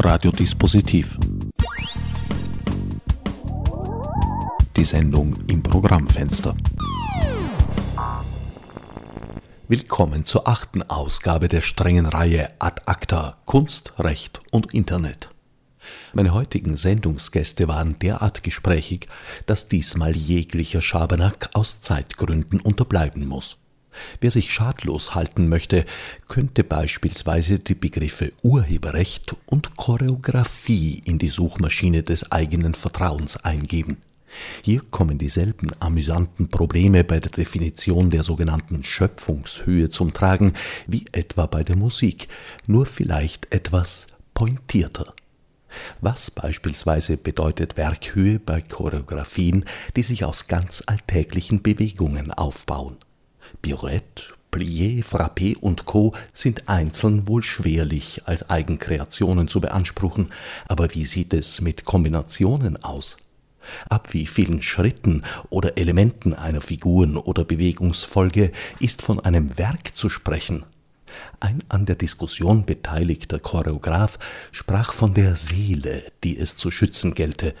Radiodispositiv. Die Sendung im Programmfenster. Willkommen zur achten Ausgabe der strengen Reihe Ad Acta Kunst, Recht und Internet. Meine heutigen Sendungsgäste waren derart gesprächig, dass diesmal jeglicher Schabernack aus Zeitgründen unterbleiben muss. Wer sich schadlos halten möchte, könnte beispielsweise die Begriffe Urheberrecht und Choreografie in die Suchmaschine des eigenen Vertrauens eingeben. Hier kommen dieselben amüsanten Probleme bei der Definition der sogenannten Schöpfungshöhe zum Tragen wie etwa bei der Musik, nur vielleicht etwas pointierter. Was beispielsweise bedeutet Werkhöhe bei Choreografien, die sich aus ganz alltäglichen Bewegungen aufbauen? Pirouette, Plié, Frappé und Co. sind einzeln wohl schwerlich als Eigenkreationen zu beanspruchen, aber wie sieht es mit Kombinationen aus? Ab wie vielen Schritten oder Elementen einer Figuren- oder Bewegungsfolge ist von einem Werk zu sprechen? Ein an der Diskussion beteiligter Choreograf sprach von der Seele, die es zu schützen gelte,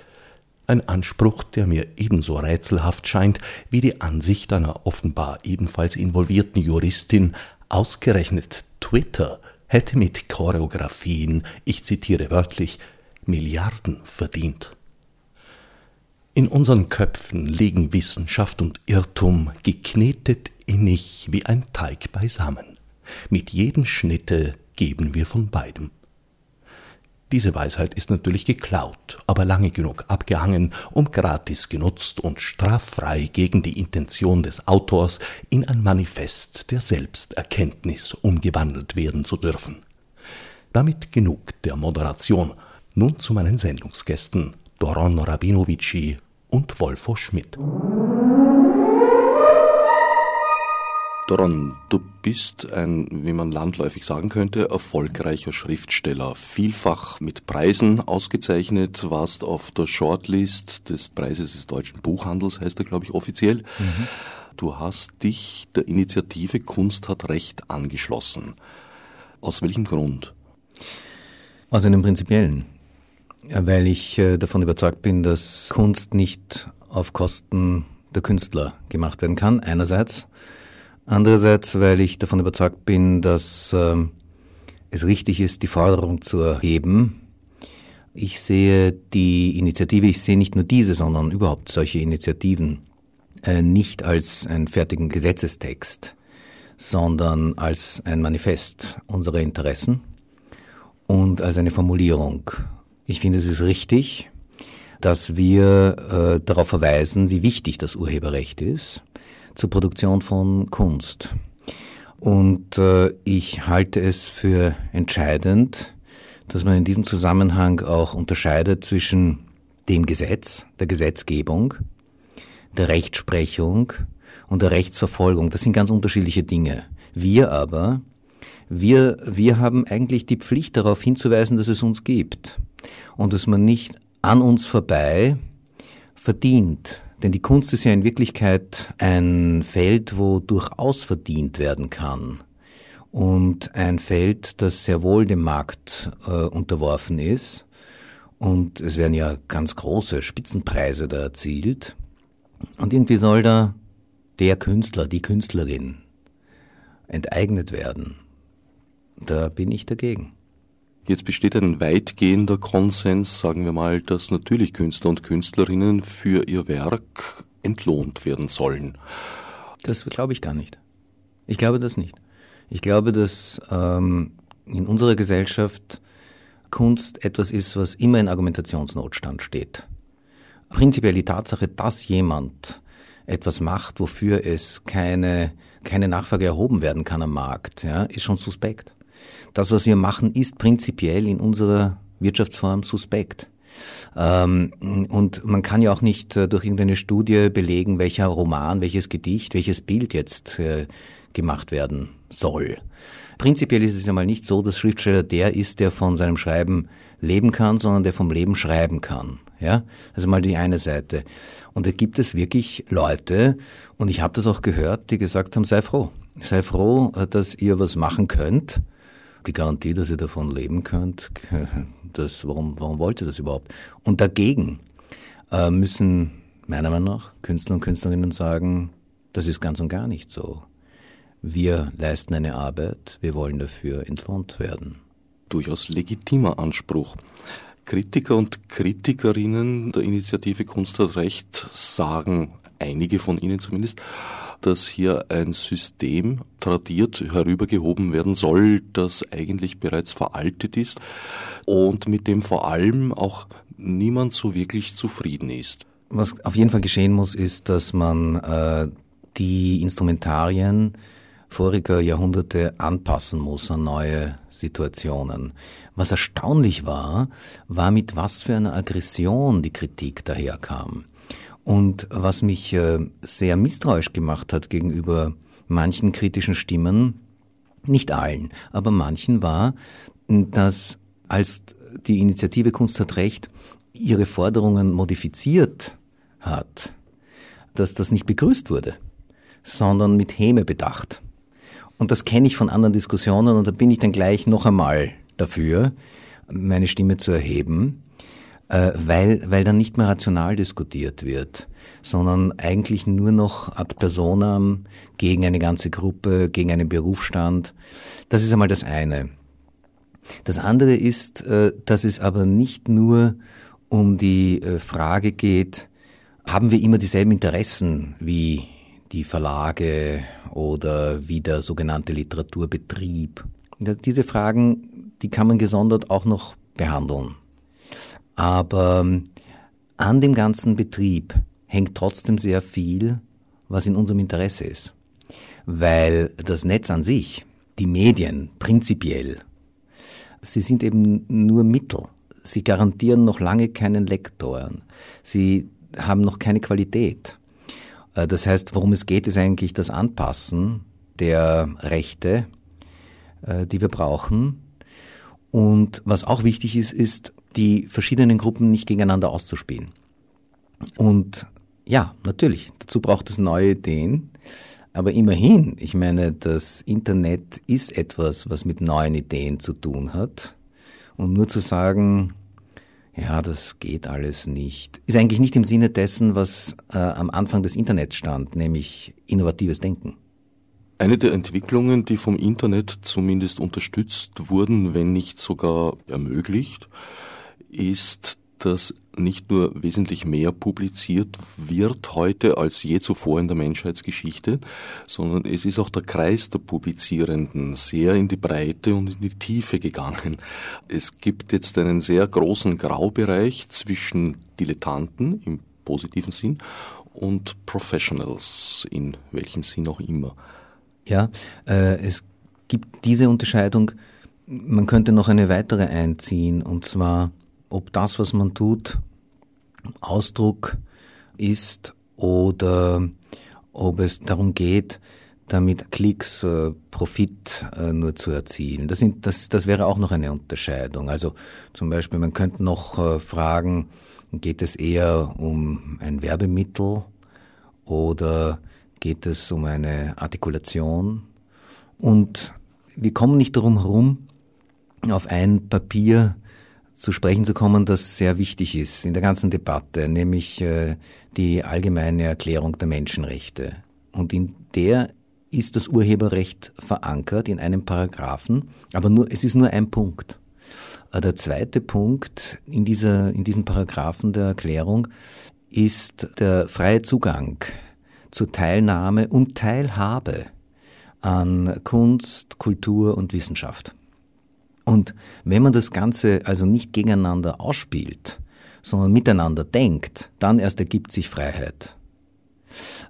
ein Anspruch, der mir ebenso rätselhaft scheint wie die Ansicht einer offenbar ebenfalls involvierten Juristin, ausgerechnet Twitter hätte mit Choreografien, ich zitiere wörtlich, Milliarden verdient. In unseren Köpfen liegen Wissenschaft und Irrtum geknetet innig wie ein Teig beisammen. Mit jedem Schnitte geben wir von beidem. Diese Weisheit ist natürlich geklaut, aber lange genug abgehangen, um gratis genutzt und straffrei gegen die Intention des Autors in ein Manifest der Selbsterkenntnis umgewandelt werden zu dürfen. Damit genug der Moderation. Nun zu meinen Sendungsgästen Doron Rabinovici und Wolfo Schmidt. Doron, du bist ein, wie man landläufig sagen könnte, erfolgreicher Schriftsteller. Vielfach mit Preisen ausgezeichnet, warst auf der Shortlist des Preises des deutschen Buchhandels, heißt er, glaube ich, offiziell. Mhm. Du hast dich der Initiative Kunst hat Recht angeschlossen. Aus welchem Grund? Aus einem prinzipiellen. Weil ich äh, davon überzeugt bin, dass Kunst nicht auf Kosten der Künstler gemacht werden kann, einerseits. Andererseits, weil ich davon überzeugt bin, dass äh, es richtig ist, die Forderung zu erheben. Ich sehe die Initiative, ich sehe nicht nur diese, sondern überhaupt solche Initiativen äh, nicht als einen fertigen Gesetzestext, sondern als ein Manifest unserer Interessen und als eine Formulierung. Ich finde, es ist richtig, dass wir äh, darauf verweisen, wie wichtig das Urheberrecht ist zur Produktion von Kunst. Und äh, ich halte es für entscheidend, dass man in diesem Zusammenhang auch unterscheidet zwischen dem Gesetz, der Gesetzgebung, der Rechtsprechung und der Rechtsverfolgung. Das sind ganz unterschiedliche Dinge. Wir aber, wir, wir haben eigentlich die Pflicht darauf hinzuweisen, dass es uns gibt und dass man nicht an uns vorbei verdient, denn die Kunst ist ja in Wirklichkeit ein Feld, wo durchaus verdient werden kann. Und ein Feld, das sehr wohl dem Markt äh, unterworfen ist. Und es werden ja ganz große Spitzenpreise da erzielt. Und irgendwie soll da der Künstler, die Künstlerin enteignet werden. Da bin ich dagegen. Jetzt besteht ein weitgehender Konsens, sagen wir mal, dass natürlich Künstler und Künstlerinnen für ihr Werk entlohnt werden sollen. Das glaube ich gar nicht. Ich glaube das nicht. Ich glaube, dass ähm, in unserer Gesellschaft Kunst etwas ist, was immer in Argumentationsnotstand steht. Prinzipiell die Tatsache, dass jemand etwas macht, wofür es keine, keine Nachfrage erhoben werden kann am Markt, ja, ist schon suspekt. Das, was wir machen, ist prinzipiell in unserer Wirtschaftsform suspekt. Ähm, und man kann ja auch nicht äh, durch irgendeine Studie belegen, welcher Roman, welches Gedicht, welches Bild jetzt äh, gemacht werden soll. Prinzipiell ist es ja mal nicht so, dass Schriftsteller der ist, der von seinem Schreiben leben kann, sondern der vom Leben schreiben kann. Ja, also mal die eine Seite. Und da gibt es wirklich Leute, und ich habe das auch gehört, die gesagt haben, sei froh. Sei froh, äh, dass ihr was machen könnt, die Garantie, dass ihr davon leben könnt, das, warum, warum wollt ihr das überhaupt? Und dagegen äh, müssen meiner Meinung nach Künstler und Künstlerinnen sagen, das ist ganz und gar nicht so. Wir leisten eine Arbeit, wir wollen dafür entlohnt werden. Durchaus legitimer Anspruch. Kritiker und Kritikerinnen der Initiative Kunst hat Recht sagen, einige von ihnen zumindest, dass hier ein System tradiert herübergehoben werden soll, das eigentlich bereits veraltet ist und mit dem vor allem auch niemand so wirklich zufrieden ist. Was auf jeden Fall geschehen muss, ist, dass man äh, die Instrumentarien voriger Jahrhunderte anpassen muss an neue Situationen. Was erstaunlich war, war mit was für einer Aggression die Kritik daherkam. Und was mich äh, sehr misstrauisch gemacht hat gegenüber manchen kritischen Stimmen, nicht allen, aber manchen war, dass als die Initiative Kunst hat Recht ihre Forderungen modifiziert hat, dass das nicht begrüßt wurde, sondern mit Häme bedacht. Und das kenne ich von anderen Diskussionen und da bin ich dann gleich noch einmal dafür, meine Stimme zu erheben, äh, weil, weil dann nicht mehr rational diskutiert wird, sondern eigentlich nur noch ad personam gegen eine ganze Gruppe, gegen einen Berufsstand. Das ist einmal das eine. Das andere ist, äh, dass es aber nicht nur um die äh, Frage geht, haben wir immer dieselben Interessen wie die Verlage oder wie der sogenannte Literaturbetrieb. Diese Fragen, die kann man gesondert auch noch behandeln. Aber ähm, an dem ganzen Betrieb hängt trotzdem sehr viel, was in unserem Interesse ist. Weil das Netz an sich, die Medien prinzipiell, sie sind eben nur Mittel. Sie garantieren noch lange keinen Lektoren. Sie haben noch keine Qualität. Äh, das heißt, worum es geht, ist eigentlich das Anpassen der Rechte, äh, die wir brauchen. Und was auch wichtig ist, ist, die verschiedenen Gruppen nicht gegeneinander auszuspielen. Und ja, natürlich, dazu braucht es neue Ideen. Aber immerhin, ich meine, das Internet ist etwas, was mit neuen Ideen zu tun hat. Und nur zu sagen, ja, das geht alles nicht. Ist eigentlich nicht im Sinne dessen, was äh, am Anfang des Internets stand, nämlich innovatives Denken. Eine der Entwicklungen, die vom Internet zumindest unterstützt wurden, wenn nicht sogar ermöglicht, ist dass nicht nur wesentlich mehr publiziert wird heute als je zuvor in der Menschheitsgeschichte, sondern es ist auch der Kreis der Publizierenden sehr in die Breite und in die Tiefe gegangen. Es gibt jetzt einen sehr großen Graubereich zwischen Dilettanten im positiven Sinn und Professionals in welchem Sinn auch immer. Ja, äh, es gibt diese Unterscheidung. Man könnte noch eine weitere einziehen, und zwar ob das, was man tut, Ausdruck ist oder ob es darum geht, damit Klicks, äh, Profit äh, nur zu erzielen. Das, sind, das, das wäre auch noch eine Unterscheidung. Also zum Beispiel, man könnte noch äh, fragen, geht es eher um ein Werbemittel oder geht es um eine Artikulation? Und wir kommen nicht darum herum, auf ein Papier zu sprechen zu kommen, das sehr wichtig ist in der ganzen Debatte, nämlich äh, die allgemeine Erklärung der Menschenrechte. Und in der ist das Urheberrecht verankert in einem Paragraphen, aber nur, es ist nur ein Punkt. Äh, der zweite Punkt in, dieser, in diesem Paragraphen der Erklärung ist der freie Zugang zur Teilnahme und Teilhabe an Kunst, Kultur und Wissenschaft. Und wenn man das Ganze also nicht gegeneinander ausspielt, sondern miteinander denkt, dann erst ergibt sich Freiheit.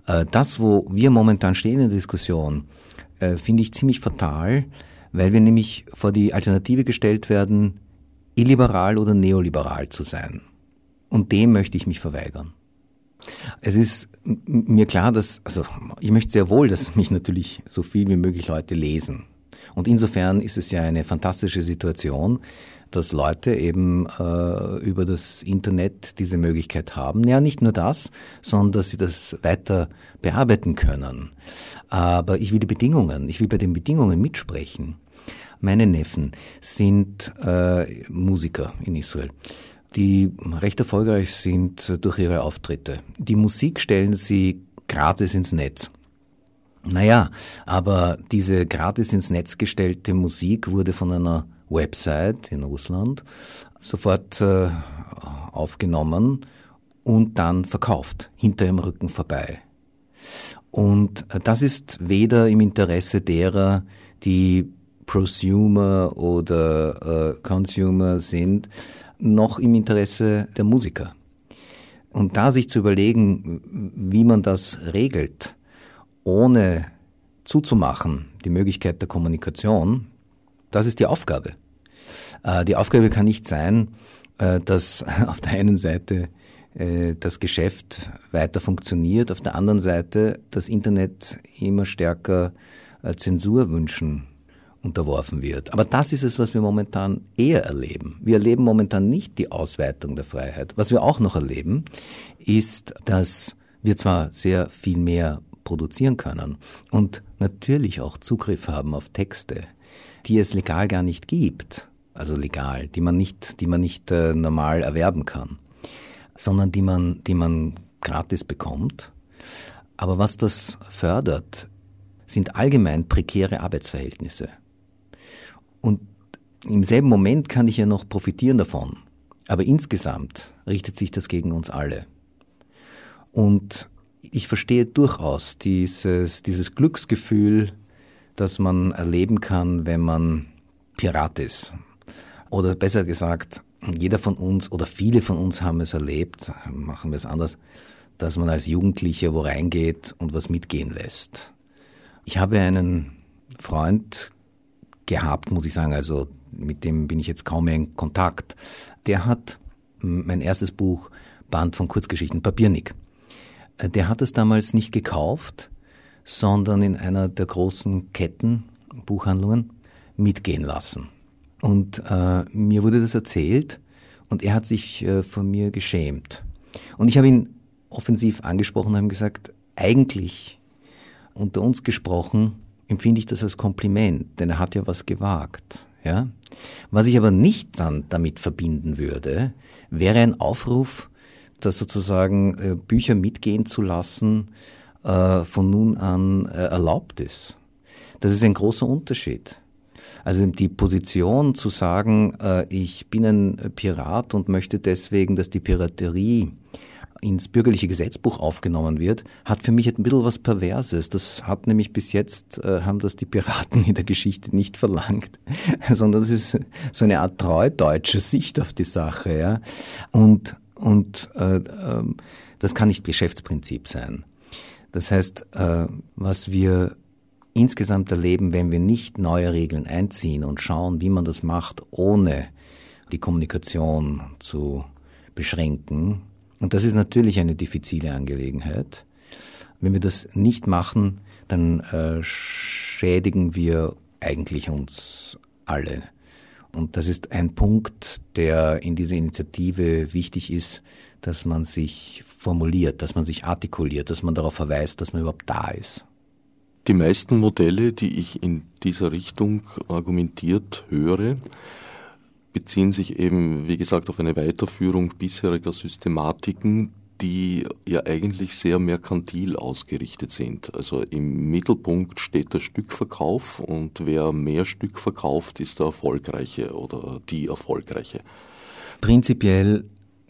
Äh, das, wo wir momentan stehen in der Diskussion, äh, finde ich ziemlich fatal, weil wir nämlich vor die Alternative gestellt werden, illiberal oder neoliberal zu sein. Und dem möchte ich mich verweigern. Es ist mir klar, dass, also ich möchte sehr wohl, dass mich natürlich so viel wie möglich Leute lesen. Und insofern ist es ja eine fantastische Situation, dass Leute eben äh, über das Internet diese Möglichkeit haben. Ja, nicht nur das, sondern dass sie das weiter bearbeiten können. Aber ich will die Bedingungen, ich will bei den Bedingungen mitsprechen. Meine Neffen sind äh, Musiker in Israel, die recht erfolgreich sind durch ihre Auftritte. Die Musik stellen sie gratis ins Netz. Naja, aber diese gratis ins Netz gestellte Musik wurde von einer Website in Russland sofort äh, aufgenommen und dann verkauft, hinter ihrem Rücken vorbei. Und äh, das ist weder im Interesse derer, die Prosumer oder äh, Consumer sind, noch im Interesse der Musiker. Und da sich zu überlegen, wie man das regelt, ohne zuzumachen, die Möglichkeit der Kommunikation, das ist die Aufgabe. Äh, die Aufgabe kann nicht sein, äh, dass auf der einen Seite äh, das Geschäft weiter funktioniert, auf der anderen Seite das Internet immer stärker Zensurwünschen unterworfen wird. Aber das ist es, was wir momentan eher erleben. Wir erleben momentan nicht die Ausweitung der Freiheit. Was wir auch noch erleben, ist, dass wir zwar sehr viel mehr produzieren können und natürlich auch Zugriff haben auf Texte, die es legal gar nicht gibt, also legal, die man nicht, die man nicht äh, normal erwerben kann, sondern die man, die man gratis bekommt. Aber was das fördert, sind allgemein prekäre Arbeitsverhältnisse. Und im selben Moment kann ich ja noch profitieren davon. Aber insgesamt richtet sich das gegen uns alle. Und ich verstehe durchaus dieses, dieses Glücksgefühl, das man erleben kann, wenn man Pirat ist. Oder besser gesagt, jeder von uns oder viele von uns haben es erlebt, machen wir es anders, dass man als Jugendlicher wo reingeht und was mitgehen lässt. Ich habe einen Freund gehabt, muss ich sagen, also mit dem bin ich jetzt kaum mehr in Kontakt. Der hat mein erstes Buch, Band von Kurzgeschichten, Papiernick, der hat es damals nicht gekauft, sondern in einer der großen Ketten, Buchhandlungen, mitgehen lassen. Und äh, mir wurde das erzählt und er hat sich äh, von mir geschämt. Und ich habe ihn offensiv angesprochen und habe gesagt, eigentlich unter uns gesprochen empfinde ich das als Kompliment, denn er hat ja was gewagt. Ja? Was ich aber nicht dann damit verbinden würde, wäre ein Aufruf, dass sozusagen äh, Bücher mitgehen zu lassen äh, von nun an äh, erlaubt ist. Das ist ein großer Unterschied. Also die Position zu sagen, äh, ich bin ein Pirat und möchte deswegen, dass die Piraterie ins bürgerliche Gesetzbuch aufgenommen wird, hat für mich ein bisschen was Perverses. Das hat nämlich bis jetzt, äh, haben das die Piraten in der Geschichte nicht verlangt, sondern das ist so eine Art treu deutsche Sicht auf die Sache. Ja? Und und äh, äh, das kann nicht Geschäftsprinzip sein. Das heißt, äh, was wir insgesamt erleben, wenn wir nicht neue Regeln einziehen und schauen, wie man das macht, ohne die Kommunikation zu beschränken, und das ist natürlich eine diffizile Angelegenheit, wenn wir das nicht machen, dann äh, schädigen wir eigentlich uns alle. Und das ist ein Punkt, der in dieser Initiative wichtig ist, dass man sich formuliert, dass man sich artikuliert, dass man darauf verweist, dass man überhaupt da ist. Die meisten Modelle, die ich in dieser Richtung argumentiert höre, beziehen sich eben, wie gesagt, auf eine Weiterführung bisheriger Systematiken, die ja eigentlich sehr merkantil ausgerichtet sind. Also im Mittelpunkt steht der Stückverkauf und wer mehr Stück verkauft, ist der Erfolgreiche oder die Erfolgreiche. Prinzipiell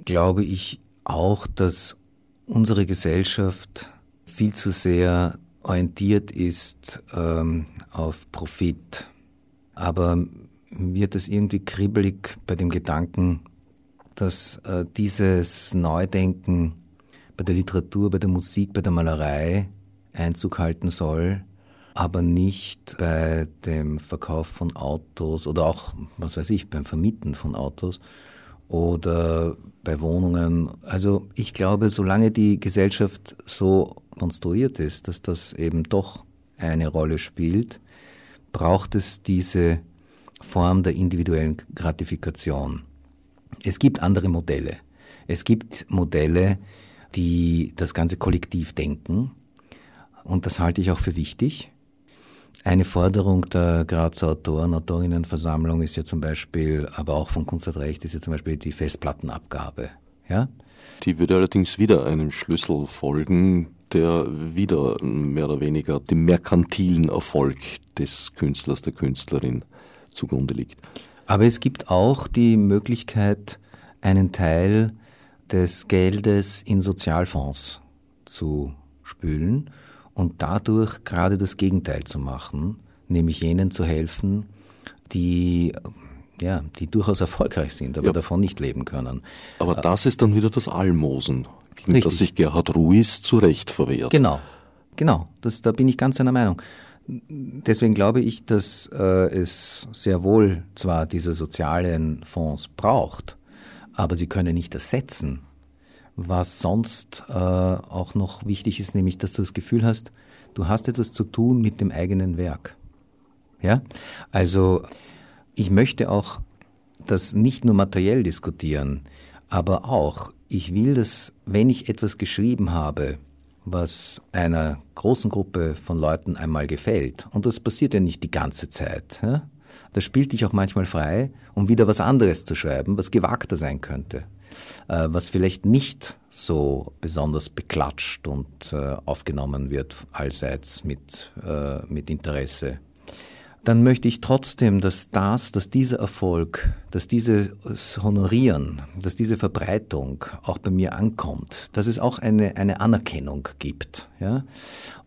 glaube ich auch, dass unsere Gesellschaft viel zu sehr orientiert ist ähm, auf Profit. Aber wird es irgendwie kribbelig bei dem Gedanken, dass äh, dieses Neudenken bei der Literatur, bei der Musik, bei der Malerei Einzug halten soll, aber nicht bei dem Verkauf von Autos oder auch, was weiß ich, beim Vermieten von Autos oder bei Wohnungen. Also ich glaube, solange die Gesellschaft so konstruiert ist, dass das eben doch eine Rolle spielt, braucht es diese Form der individuellen Gratifikation. Es gibt andere Modelle. Es gibt Modelle, die das ganze Kollektiv denken. Und das halte ich auch für wichtig. Eine Forderung der Grazer Autoren, Autorinnenversammlung ist ja zum Beispiel, aber auch von Kunst hat Recht, ist ja zum Beispiel die Festplattenabgabe. Ja? Die würde allerdings wieder einem Schlüssel folgen, der wieder mehr oder weniger dem merkantilen Erfolg des Künstlers, der Künstlerin zugrunde liegt. Aber es gibt auch die Möglichkeit, einen Teil des Geldes in Sozialfonds zu spülen und dadurch gerade das Gegenteil zu machen, nämlich jenen zu helfen, die ja, die durchaus erfolgreich sind, aber ja. davon nicht leben können. Aber das ist dann wieder das Almosen, gegen Richtig. das sich Gerhard Ruiz zu Recht verwehrt. Genau, genau, das, da bin ich ganz seiner Meinung. Deswegen glaube ich, dass äh, es sehr wohl zwar diese sozialen Fonds braucht, aber sie können nicht ersetzen, was sonst äh, auch noch wichtig ist, nämlich dass du das Gefühl hast, du hast etwas zu tun mit dem eigenen Werk. Ja? Also ich möchte auch das nicht nur materiell diskutieren, aber auch, ich will, dass wenn ich etwas geschrieben habe, was einer großen Gruppe von Leuten einmal gefällt, und das passiert ja nicht die ganze Zeit, ja? Da spielt dich auch manchmal frei, um wieder was anderes zu schreiben, was gewagter sein könnte, äh, was vielleicht nicht so besonders beklatscht und äh, aufgenommen wird allseits mit, äh, mit Interesse. Dann möchte ich trotzdem, dass das, dass dieser Erfolg, dass dieses Honorieren, dass diese Verbreitung auch bei mir ankommt, dass es auch eine, eine Anerkennung gibt. Ja?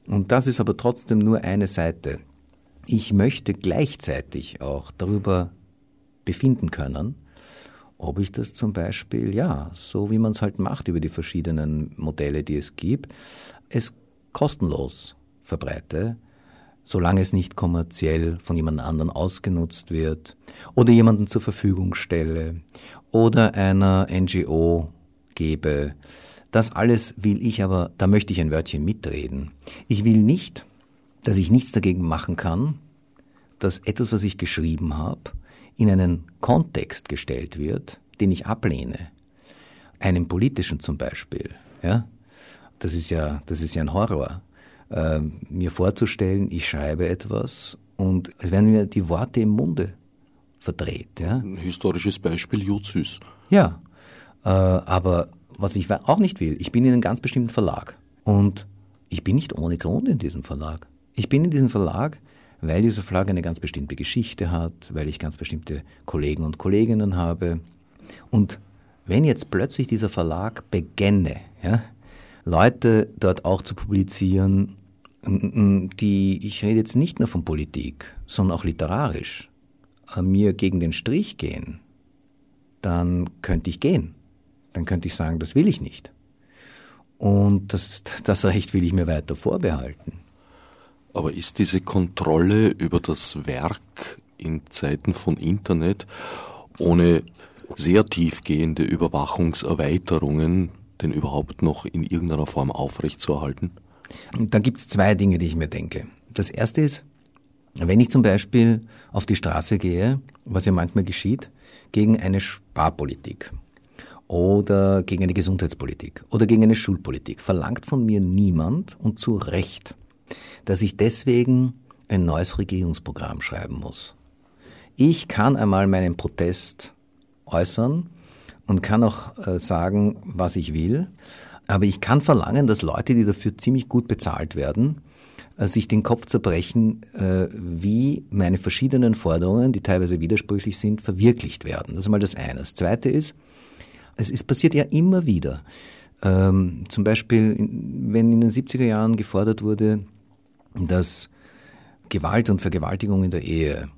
Und das ist aber trotzdem nur eine Seite ich möchte gleichzeitig auch darüber befinden können, ob ich das zum Beispiel, ja, so wie man es halt macht über die verschiedenen Modelle, die es gibt, es kostenlos verbreite, solange es nicht kommerziell von jemand anderen ausgenutzt wird oder jemanden zur Verfügung stelle oder einer NGO gebe. Das alles will ich aber, da möchte ich ein Wörtchen mitreden. Ich will nicht, dass ich nichts dagegen machen kann, dass etwas, was ich geschrieben habe, in einen Kontext gestellt wird, den ich ablehne. Einen politischen zum Beispiel. Ja? Das, ist ja, das ist ja ein Horror. Äh, mir vorzustellen, ich schreibe etwas und es werden mir die Worte im Munde verdreht. Ja? Ein historisches Beispiel, Jutzüs. Ja, äh, aber was ich auch nicht will, ich bin in einem ganz bestimmten Verlag und ich bin nicht ohne Grund in diesem Verlag. Ich bin in diesem Verlag, weil dieser Verlag eine ganz bestimmte Geschichte hat, weil ich ganz bestimmte Kollegen und Kolleginnen habe. Und wenn jetzt plötzlich dieser Verlag begänne, ja, Leute dort auch zu publizieren, die, ich rede jetzt nicht nur von Politik, sondern auch literarisch, äh, mir gegen den Strich gehen, dann könnte ich gehen. Dann könnte ich sagen, das will ich nicht. Und das, das Recht will ich mir weiter vorbehalten. Aber ist diese Kontrolle über das Werk in Zeiten von Internet ohne sehr tiefgehende Überwachungserweiterungen denn überhaupt noch in irgendeiner Form aufrechtzuerhalten? Da gibt es zwei Dinge, die ich mir denke. Das erste ist, wenn ich zum Beispiel auf die Straße gehe, was ja manchmal geschieht, gegen eine Sparpolitik oder gegen eine Gesundheitspolitik oder gegen eine Schulpolitik, verlangt von mir niemand und zu Recht, dass ich deswegen ein neues Regierungsprogramm schreiben muss. Ich kann einmal meinen Protest äußern und kann auch äh, sagen, was ich will, aber ich kann verlangen, dass Leute, die dafür ziemlich gut bezahlt werden, äh, sich den Kopf zerbrechen, äh, wie meine verschiedenen Forderungen, die teilweise widersprüchlich sind, verwirklicht werden. Das ist mal das eine. Das zweite ist, es ist, passiert ja immer wieder. Ähm, zum Beispiel, wenn in den 70er Jahren gefordert wurde, dass Gewalt und Vergewaltigung in der Ehe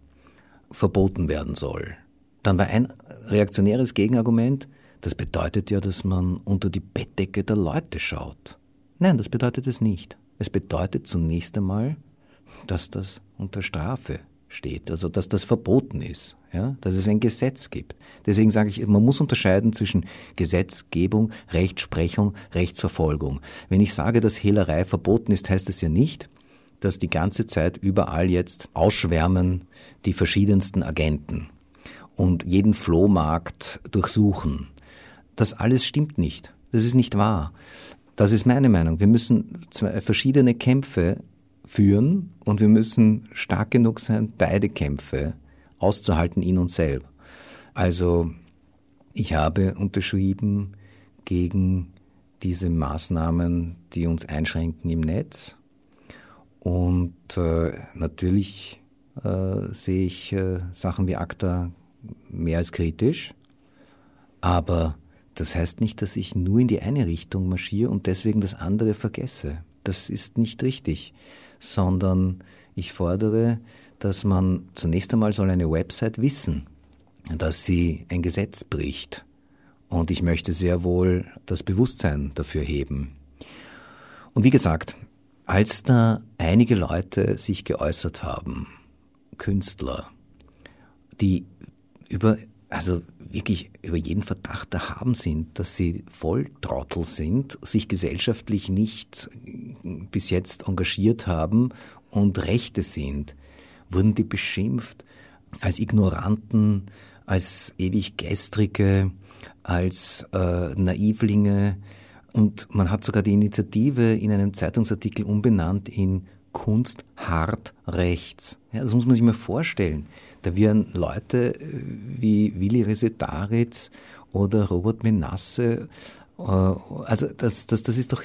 verboten werden soll, dann war ein reaktionäres Gegenargument, das bedeutet ja, dass man unter die Bettdecke der Leute schaut. Nein, das bedeutet es nicht. Es bedeutet zunächst einmal, dass das unter Strafe steht, also dass das verboten ist, ja, dass es ein Gesetz gibt. Deswegen sage ich, man muss unterscheiden zwischen Gesetzgebung, Rechtsprechung, Rechtsverfolgung. Wenn ich sage, dass Hehlerei verboten ist, heißt das ja nicht, dass die ganze Zeit überall jetzt ausschwärmen die verschiedensten Agenten und jeden Flohmarkt durchsuchen. Das alles stimmt nicht. Das ist nicht wahr. Das ist meine Meinung. Wir müssen zwei verschiedene Kämpfe führen und wir müssen stark genug sein, beide Kämpfe auszuhalten in uns selbst. Also ich habe unterschrieben gegen diese Maßnahmen, die uns einschränken im Netz. Und äh, natürlich äh, sehe ich äh, Sachen wie ACTA mehr als kritisch. Aber das heißt nicht, dass ich nur in die eine Richtung marschiere und deswegen das andere vergesse. Das ist nicht richtig, sondern ich fordere, dass man zunächst einmal soll eine Website wissen, dass sie ein Gesetz bricht. Und ich möchte sehr wohl das Bewusstsein dafür heben. Und wie gesagt, als da einige Leute sich geäußert haben, Künstler, die über, also wirklich über jeden Verdacht erhaben sind, dass sie Volltrottel sind, sich gesellschaftlich nicht bis jetzt engagiert haben und Rechte sind, wurden die beschimpft als Ignoranten, als ewig Gestrige, als äh, Naivlinge. Und man hat sogar die Initiative in einem Zeitungsartikel umbenannt in Kunst hart rechts. Ja, das muss man sich mal vorstellen. Da werden Leute äh, wie Willi Resetaritz oder Robert Menasse, äh, also das, das, das, ist doch,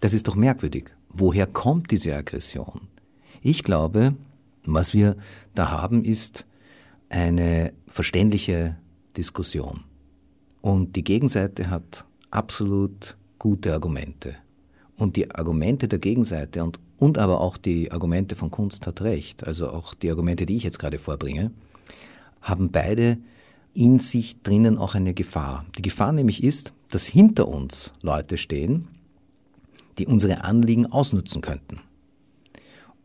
das ist doch merkwürdig. Woher kommt diese Aggression? Ich glaube, was wir da haben, ist eine verständliche Diskussion. Und die Gegenseite hat absolut gute Argumente. Und die Argumente der Gegenseite und, und aber auch die Argumente von Kunst hat recht, also auch die Argumente, die ich jetzt gerade vorbringe, haben beide in sich drinnen auch eine Gefahr. Die Gefahr nämlich ist, dass hinter uns Leute stehen, die unsere Anliegen ausnutzen könnten.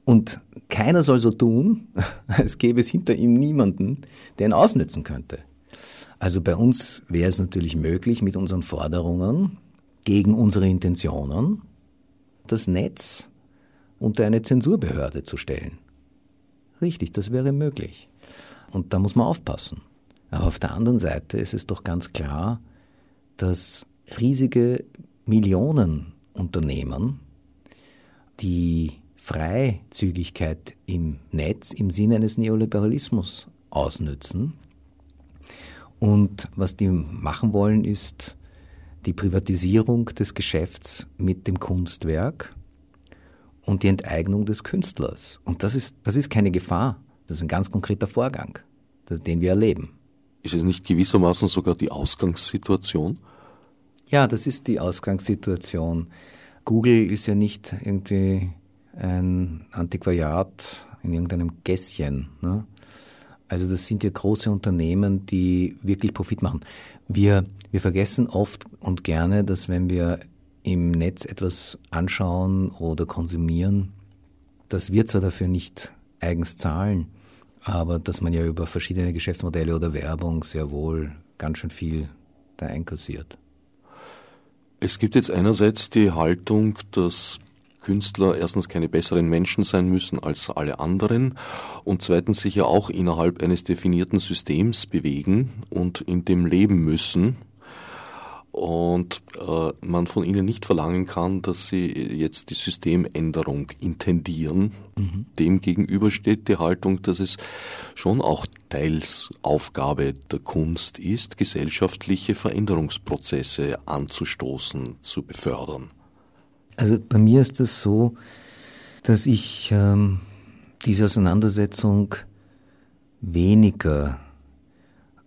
Und keiner soll so tun, als gäbe es hinter ihm niemanden, der ihn ausnutzen könnte. Also bei uns wäre es natürlich möglich, mit unseren Forderungen gegen unsere Intentionen das Netz unter eine Zensurbehörde zu stellen. Richtig, das wäre möglich. Und da muss man aufpassen. Aber auf der anderen Seite ist es doch ganz klar, dass riesige Millionenunternehmen die Freizügigkeit im Netz im Sinne eines Neoliberalismus ausnützen und was die machen wollen, ist die Privatisierung des Geschäfts mit dem Kunstwerk und die Enteignung des Künstlers. Und das ist, das ist keine Gefahr. Das ist ein ganz konkreter Vorgang, den wir erleben. Ist es nicht gewissermaßen sogar die Ausgangssituation? Ja, das ist die Ausgangssituation. Google ist ja nicht irgendwie ein Antiquariat in irgendeinem Gässchen. Ne? Also das sind ja große Unternehmen, die wirklich Profit machen. Wir, wir vergessen oft und gerne, dass wenn wir im Netz etwas anschauen oder konsumieren, dass wir zwar dafür nicht eigens zahlen, aber dass man ja über verschiedene Geschäftsmodelle oder Werbung sehr wohl ganz schön viel da einkassiert. Es gibt jetzt einerseits die Haltung, dass Künstler erstens keine besseren Menschen sein müssen als alle anderen und zweitens sich ja auch innerhalb eines definierten Systems bewegen und in dem leben müssen und äh, man von ihnen nicht verlangen kann, dass sie jetzt die Systemänderung intendieren. Mhm. Dem gegenüber steht die Haltung, dass es schon auch teils Aufgabe der Kunst ist, gesellschaftliche Veränderungsprozesse anzustoßen, zu befördern. Also bei mir ist es das so, dass ich ähm, diese Auseinandersetzung weniger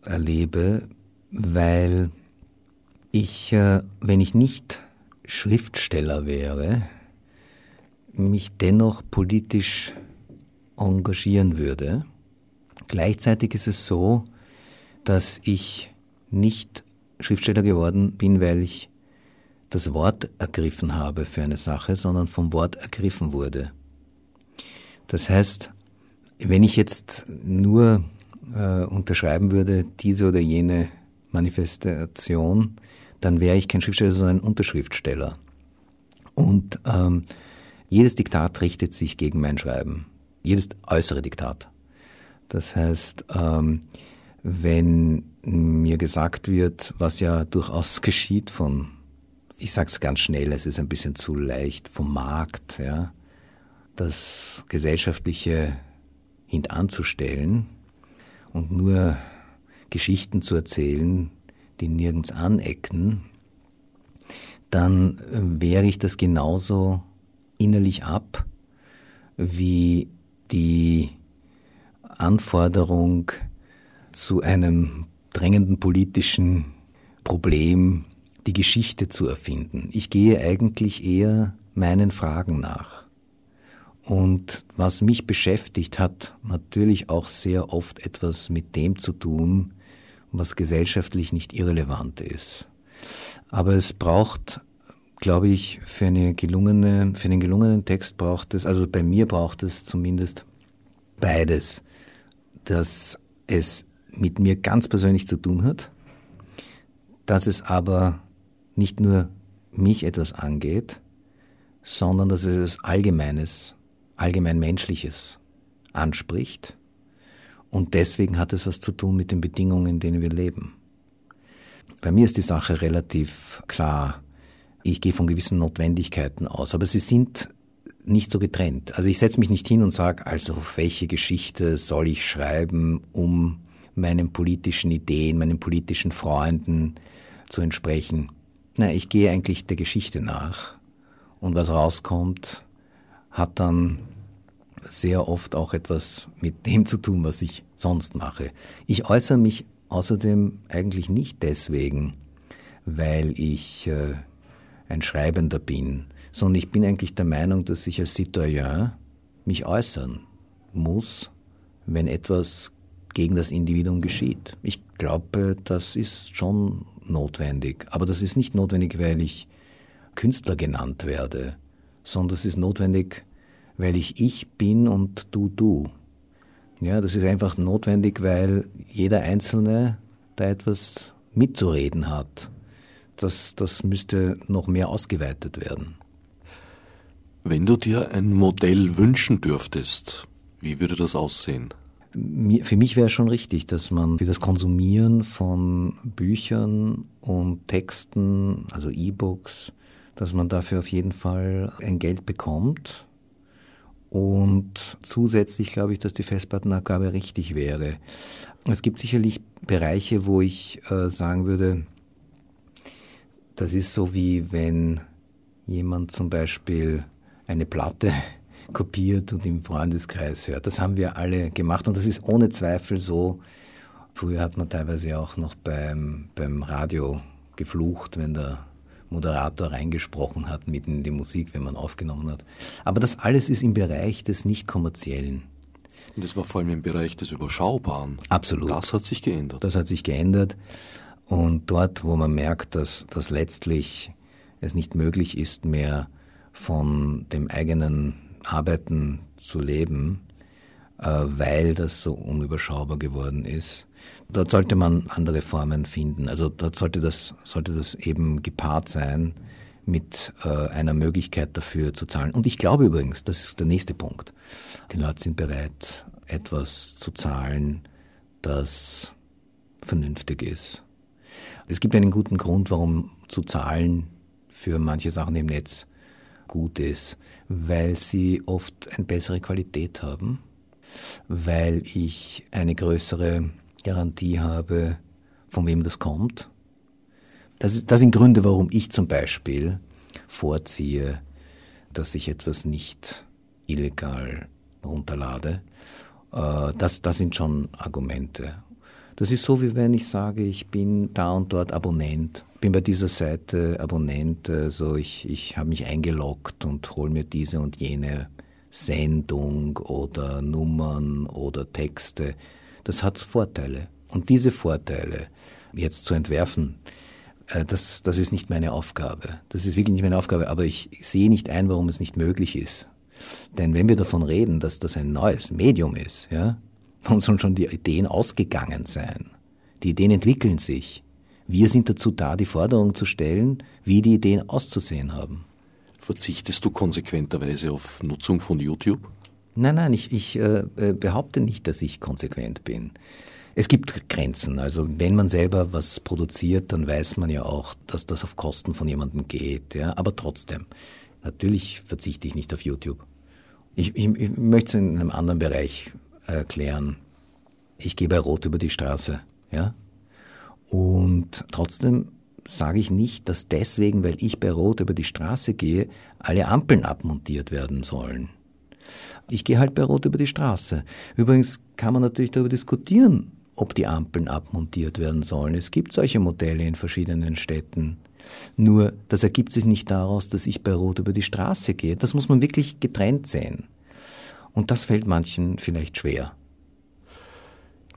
erlebe, weil ich, äh, wenn ich nicht Schriftsteller wäre, mich dennoch politisch engagieren würde. Gleichzeitig ist es so, dass ich nicht Schriftsteller geworden bin, weil ich das Wort ergriffen habe für eine Sache, sondern vom Wort ergriffen wurde. Das heißt, wenn ich jetzt nur äh, unterschreiben würde, diese oder jene Manifestation, dann wäre ich kein Schriftsteller, sondern ein Unterschriftsteller. Und ähm, jedes Diktat richtet sich gegen mein Schreiben. Jedes äußere Diktat. Das heißt, ähm, wenn mir gesagt wird, was ja durchaus geschieht von ich sage es ganz schnell, es ist ein bisschen zu leicht vom Markt, ja, das Gesellschaftliche hintanzustellen und nur Geschichten zu erzählen, die nirgends anecken, dann wehre ich das genauso innerlich ab, wie die Anforderung zu einem drängenden politischen Problem, die Geschichte zu erfinden. Ich gehe eigentlich eher meinen Fragen nach. Und was mich beschäftigt, hat natürlich auch sehr oft etwas mit dem zu tun, was gesellschaftlich nicht irrelevant ist. Aber es braucht, glaube ich, für, eine gelungene, für einen gelungenen Text braucht es, also bei mir braucht es zumindest beides, dass es mit mir ganz persönlich zu tun hat, dass es aber nicht nur mich etwas angeht, sondern dass es etwas Allgemeines, allgemein Menschliches anspricht. Und deswegen hat es was zu tun mit den Bedingungen, in denen wir leben. Bei mir ist die Sache relativ klar. Ich gehe von gewissen Notwendigkeiten aus, aber sie sind nicht so getrennt. Also ich setze mich nicht hin und sage, also welche Geschichte soll ich schreiben, um meinen politischen Ideen, meinen politischen Freunden zu entsprechen. Na, ich gehe eigentlich der Geschichte nach. Und was rauskommt, hat dann sehr oft auch etwas mit dem zu tun, was ich sonst mache. Ich äußere mich außerdem eigentlich nicht deswegen, weil ich äh, ein Schreibender bin, sondern ich bin eigentlich der Meinung, dass ich als Citoyen mich äußern muss, wenn etwas gegen das Individuum geschieht. Ich glaube, das ist schon notwendig. Aber das ist nicht notwendig, weil ich Künstler genannt werde, sondern das ist notwendig, weil ich ich bin und du du. Ja, das ist einfach notwendig, weil jeder Einzelne da etwas mitzureden hat. Das, das müsste noch mehr ausgeweitet werden. Wenn du dir ein Modell wünschen dürftest, wie würde das aussehen? Für mich wäre schon richtig, dass man für das Konsumieren von Büchern und Texten, also E-Books, dass man dafür auf jeden Fall ein Geld bekommt. Und zusätzlich glaube ich, dass die Festplattenabgabe richtig wäre. Es gibt sicherlich Bereiche, wo ich äh, sagen würde, das ist so wie wenn jemand zum Beispiel eine Platte kopiert und im Freundeskreis hört. Das haben wir alle gemacht und das ist ohne Zweifel so. Früher hat man teilweise auch noch beim, beim Radio geflucht, wenn der Moderator reingesprochen hat, mitten in die Musik, wenn man aufgenommen hat. Aber das alles ist im Bereich des Nicht-Kommerziellen. Und das war vor allem im Bereich des Überschaubaren. Absolut. Das hat sich geändert. Das hat sich geändert. Und dort, wo man merkt, dass, dass letztlich es nicht möglich ist, mehr von dem eigenen Arbeiten zu leben, äh, weil das so unüberschaubar geworden ist. Dort sollte man andere Formen finden. Also dort sollte das, sollte das eben gepaart sein mit äh, einer Möglichkeit dafür zu zahlen. Und ich glaube übrigens, das ist der nächste Punkt. Die Leute sind bereit, etwas zu zahlen, das vernünftig ist. Es gibt einen guten Grund, warum zu zahlen für manche Sachen im Netz gut ist, weil sie oft eine bessere Qualität haben, weil ich eine größere Garantie habe, von wem das kommt. Das, ist, das sind Gründe, warum ich zum Beispiel vorziehe, dass ich etwas nicht illegal runterlade. Äh, das, das sind schon Argumente. Das ist so, wie wenn ich sage, ich bin da und dort Abonnent bin bei dieser Seite Abonnent, also ich, ich habe mich eingeloggt und hole mir diese und jene Sendung oder Nummern oder Texte. Das hat Vorteile. Und diese Vorteile jetzt zu entwerfen, äh, das, das ist nicht meine Aufgabe. Das ist wirklich nicht meine Aufgabe, aber ich sehe nicht ein, warum es nicht möglich ist. Denn wenn wir davon reden, dass das ein neues Medium ist, ja, dann sollen schon die Ideen ausgegangen sein. Die Ideen entwickeln sich. Wir sind dazu da, die Forderung zu stellen, wie die Ideen auszusehen haben. Verzichtest du konsequenterweise auf Nutzung von YouTube? Nein, nein, ich, ich äh, äh, behaupte nicht, dass ich konsequent bin. Es gibt Grenzen. Also wenn man selber was produziert, dann weiß man ja auch, dass das auf Kosten von jemandem geht. Ja? Aber trotzdem, natürlich verzichte ich nicht auf YouTube. Ich, ich, ich möchte es in einem anderen Bereich erklären. Ich gehe bei Rot über die Straße, ja. Und trotzdem sage ich nicht, dass deswegen, weil ich bei Rot über die Straße gehe, alle Ampeln abmontiert werden sollen. Ich gehe halt bei Rot über die Straße. Übrigens kann man natürlich darüber diskutieren, ob die Ampeln abmontiert werden sollen. Es gibt solche Modelle in verschiedenen Städten. Nur das ergibt sich nicht daraus, dass ich bei Rot über die Straße gehe. Das muss man wirklich getrennt sehen. Und das fällt manchen vielleicht schwer.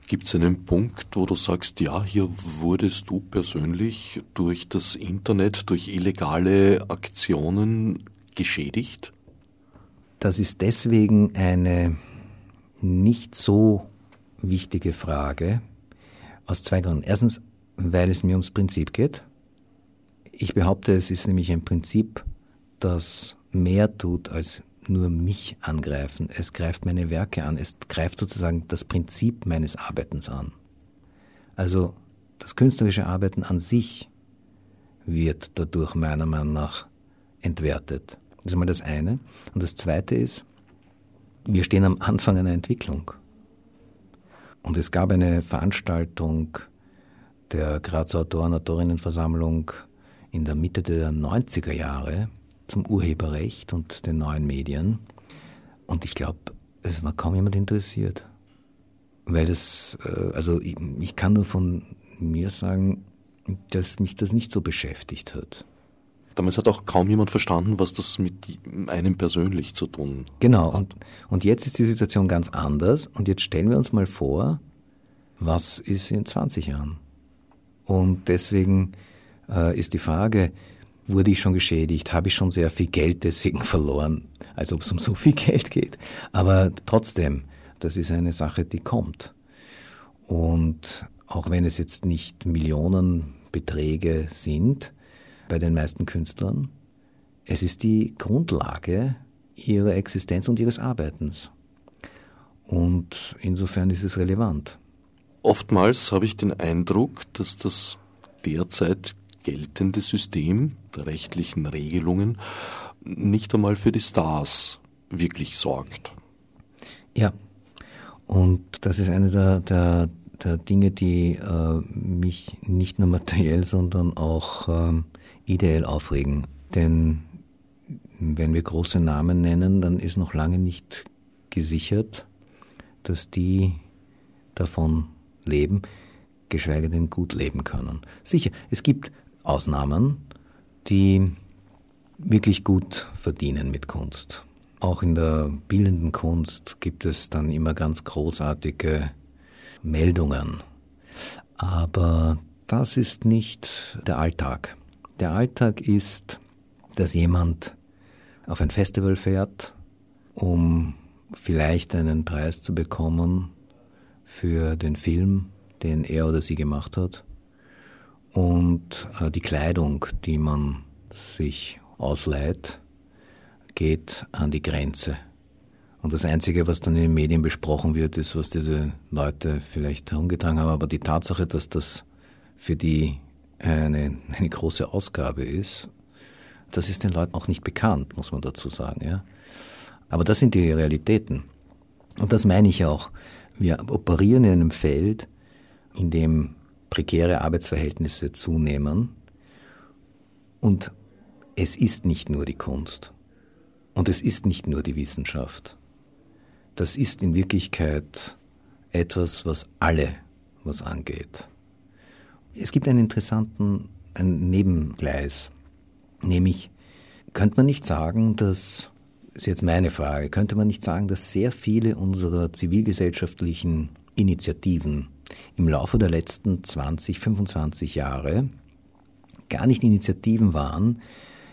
Gibt es einen Punkt, wo du sagst, ja, hier wurdest du persönlich durch das Internet, durch illegale Aktionen geschädigt? Das ist deswegen eine nicht so wichtige Frage aus zwei Gründen. Erstens, weil es mir ums Prinzip geht. Ich behaupte, es ist nämlich ein Prinzip, das mehr tut, als nur mich angreifen, es greift meine Werke an, es greift sozusagen das Prinzip meines Arbeitens an. Also das künstlerische Arbeiten an sich wird dadurch meiner Meinung nach entwertet. Das ist einmal das eine. Und das zweite ist, wir stehen am Anfang einer Entwicklung. Und es gab eine Veranstaltung der Grazer Autoren-Autorinnenversammlung in der Mitte der 90er Jahre, zum Urheberrecht und den neuen Medien. Und ich glaube, es war kaum jemand interessiert. Weil das, äh, also ich kann nur von mir sagen, dass mich das nicht so beschäftigt hat. Damals hat auch kaum jemand verstanden, was das mit einem persönlich zu tun hat. Genau, und, und jetzt ist die Situation ganz anders. Und jetzt stellen wir uns mal vor, was ist in 20 Jahren? Und deswegen äh, ist die Frage, wurde ich schon geschädigt, habe ich schon sehr viel Geld deswegen verloren, als ob es um so viel Geld geht. Aber trotzdem, das ist eine Sache, die kommt. Und auch wenn es jetzt nicht Millionenbeträge sind bei den meisten Künstlern, es ist die Grundlage ihrer Existenz und ihres Arbeitens. Und insofern ist es relevant. Oftmals habe ich den Eindruck, dass das derzeit geltende System der rechtlichen Regelungen nicht einmal für die Stars wirklich sorgt. Ja, und das ist eine der, der, der Dinge, die äh, mich nicht nur materiell, sondern auch äh, ideell aufregen. Denn wenn wir große Namen nennen, dann ist noch lange nicht gesichert, dass die davon leben, geschweige denn gut leben können. Sicher, es gibt Ausnahmen, die wirklich gut verdienen mit Kunst. Auch in der bildenden Kunst gibt es dann immer ganz großartige Meldungen. Aber das ist nicht der Alltag. Der Alltag ist, dass jemand auf ein Festival fährt, um vielleicht einen Preis zu bekommen für den Film, den er oder sie gemacht hat und äh, die Kleidung, die man sich ausleiht, geht an die Grenze. Und das Einzige, was dann in den Medien besprochen wird, ist, was diese Leute vielleicht herumgetragen haben. Aber die Tatsache, dass das für die eine, eine große Ausgabe ist, das ist den Leuten auch nicht bekannt, muss man dazu sagen. Ja? Aber das sind die Realitäten. Und das meine ich auch. Wir operieren in einem Feld, in dem prekäre Arbeitsverhältnisse zunehmen. Und es ist nicht nur die Kunst. Und es ist nicht nur die Wissenschaft. Das ist in Wirklichkeit etwas, was alle was angeht. Es gibt einen interessanten ein Nebengleis, nämlich könnte man nicht sagen, dass, das ist jetzt meine Frage, könnte man nicht sagen, dass sehr viele unserer zivilgesellschaftlichen Initiativen im Laufe der letzten 20, 25 Jahre gar nicht Initiativen waren,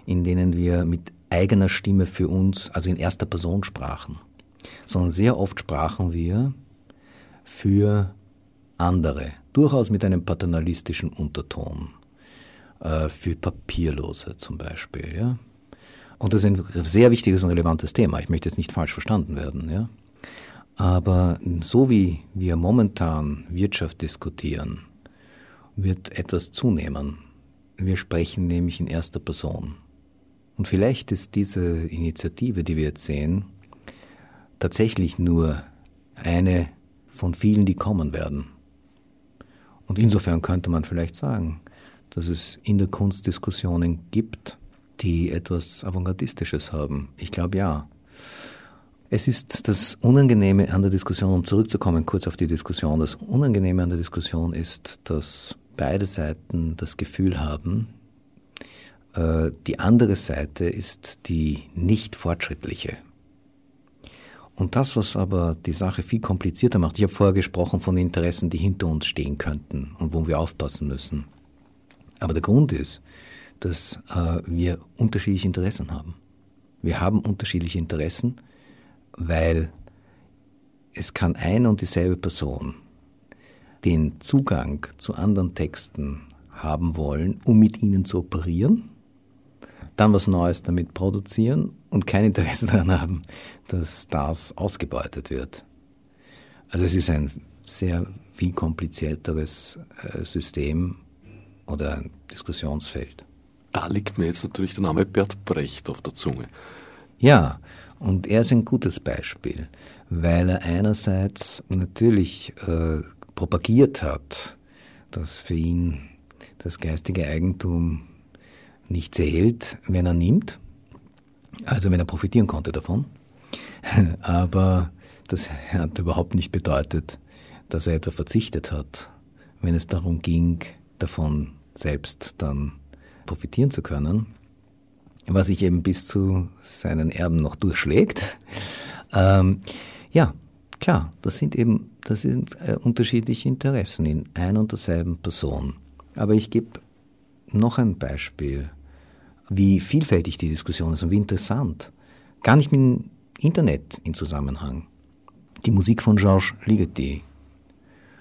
in denen wir mit eigener Stimme für uns, also in erster Person sprachen, sondern sehr oft sprachen wir für andere, durchaus mit einem paternalistischen Unterton, äh, für Papierlose zum Beispiel. Ja? Und das ist ein sehr wichtiges und relevantes Thema. Ich möchte jetzt nicht falsch verstanden werden. Ja? Aber so wie wir momentan Wirtschaft diskutieren, wird etwas zunehmen. Wir sprechen nämlich in erster Person. Und vielleicht ist diese Initiative, die wir jetzt sehen, tatsächlich nur eine von vielen, die kommen werden. Und insofern könnte man vielleicht sagen, dass es in der Kunst Diskussionen gibt, die etwas Avantgardistisches haben. Ich glaube ja. Es ist das Unangenehme an der Diskussion, um zurückzukommen kurz auf die Diskussion, das Unangenehme an der Diskussion ist, dass beide Seiten das Gefühl haben, äh, die andere Seite ist die nicht fortschrittliche. Und das, was aber die Sache viel komplizierter macht, ich habe vorher gesprochen von Interessen, die hinter uns stehen könnten und wo wir aufpassen müssen. Aber der Grund ist, dass äh, wir unterschiedliche Interessen haben. Wir haben unterschiedliche Interessen, weil es kann eine und dieselbe Person den Zugang zu anderen Texten haben wollen, um mit ihnen zu operieren, dann was Neues damit produzieren und kein Interesse daran haben, dass das ausgebeutet wird. Also es ist ein sehr viel komplizierteres äh, System oder ein Diskussionsfeld. Da liegt mir jetzt natürlich der Name Bert Brecht auf der Zunge. Ja, und er ist ein gutes Beispiel, weil er einerseits natürlich äh, propagiert hat, dass für ihn das geistige Eigentum nicht zählt, wenn er nimmt, also wenn er profitieren konnte davon. Aber das hat überhaupt nicht bedeutet, dass er etwa verzichtet hat, wenn es darum ging, davon selbst dann profitieren zu können, was sich eben bis zu seinen Erben noch durchschlägt. Ähm, ja, klar, das sind eben das sind äh, unterschiedliche Interessen in ein und derselben Person. Aber ich gebe noch ein Beispiel, wie vielfältig die Diskussion ist und wie interessant. Gar nicht mit dem Internet in Zusammenhang. Die Musik von Georges Ligeti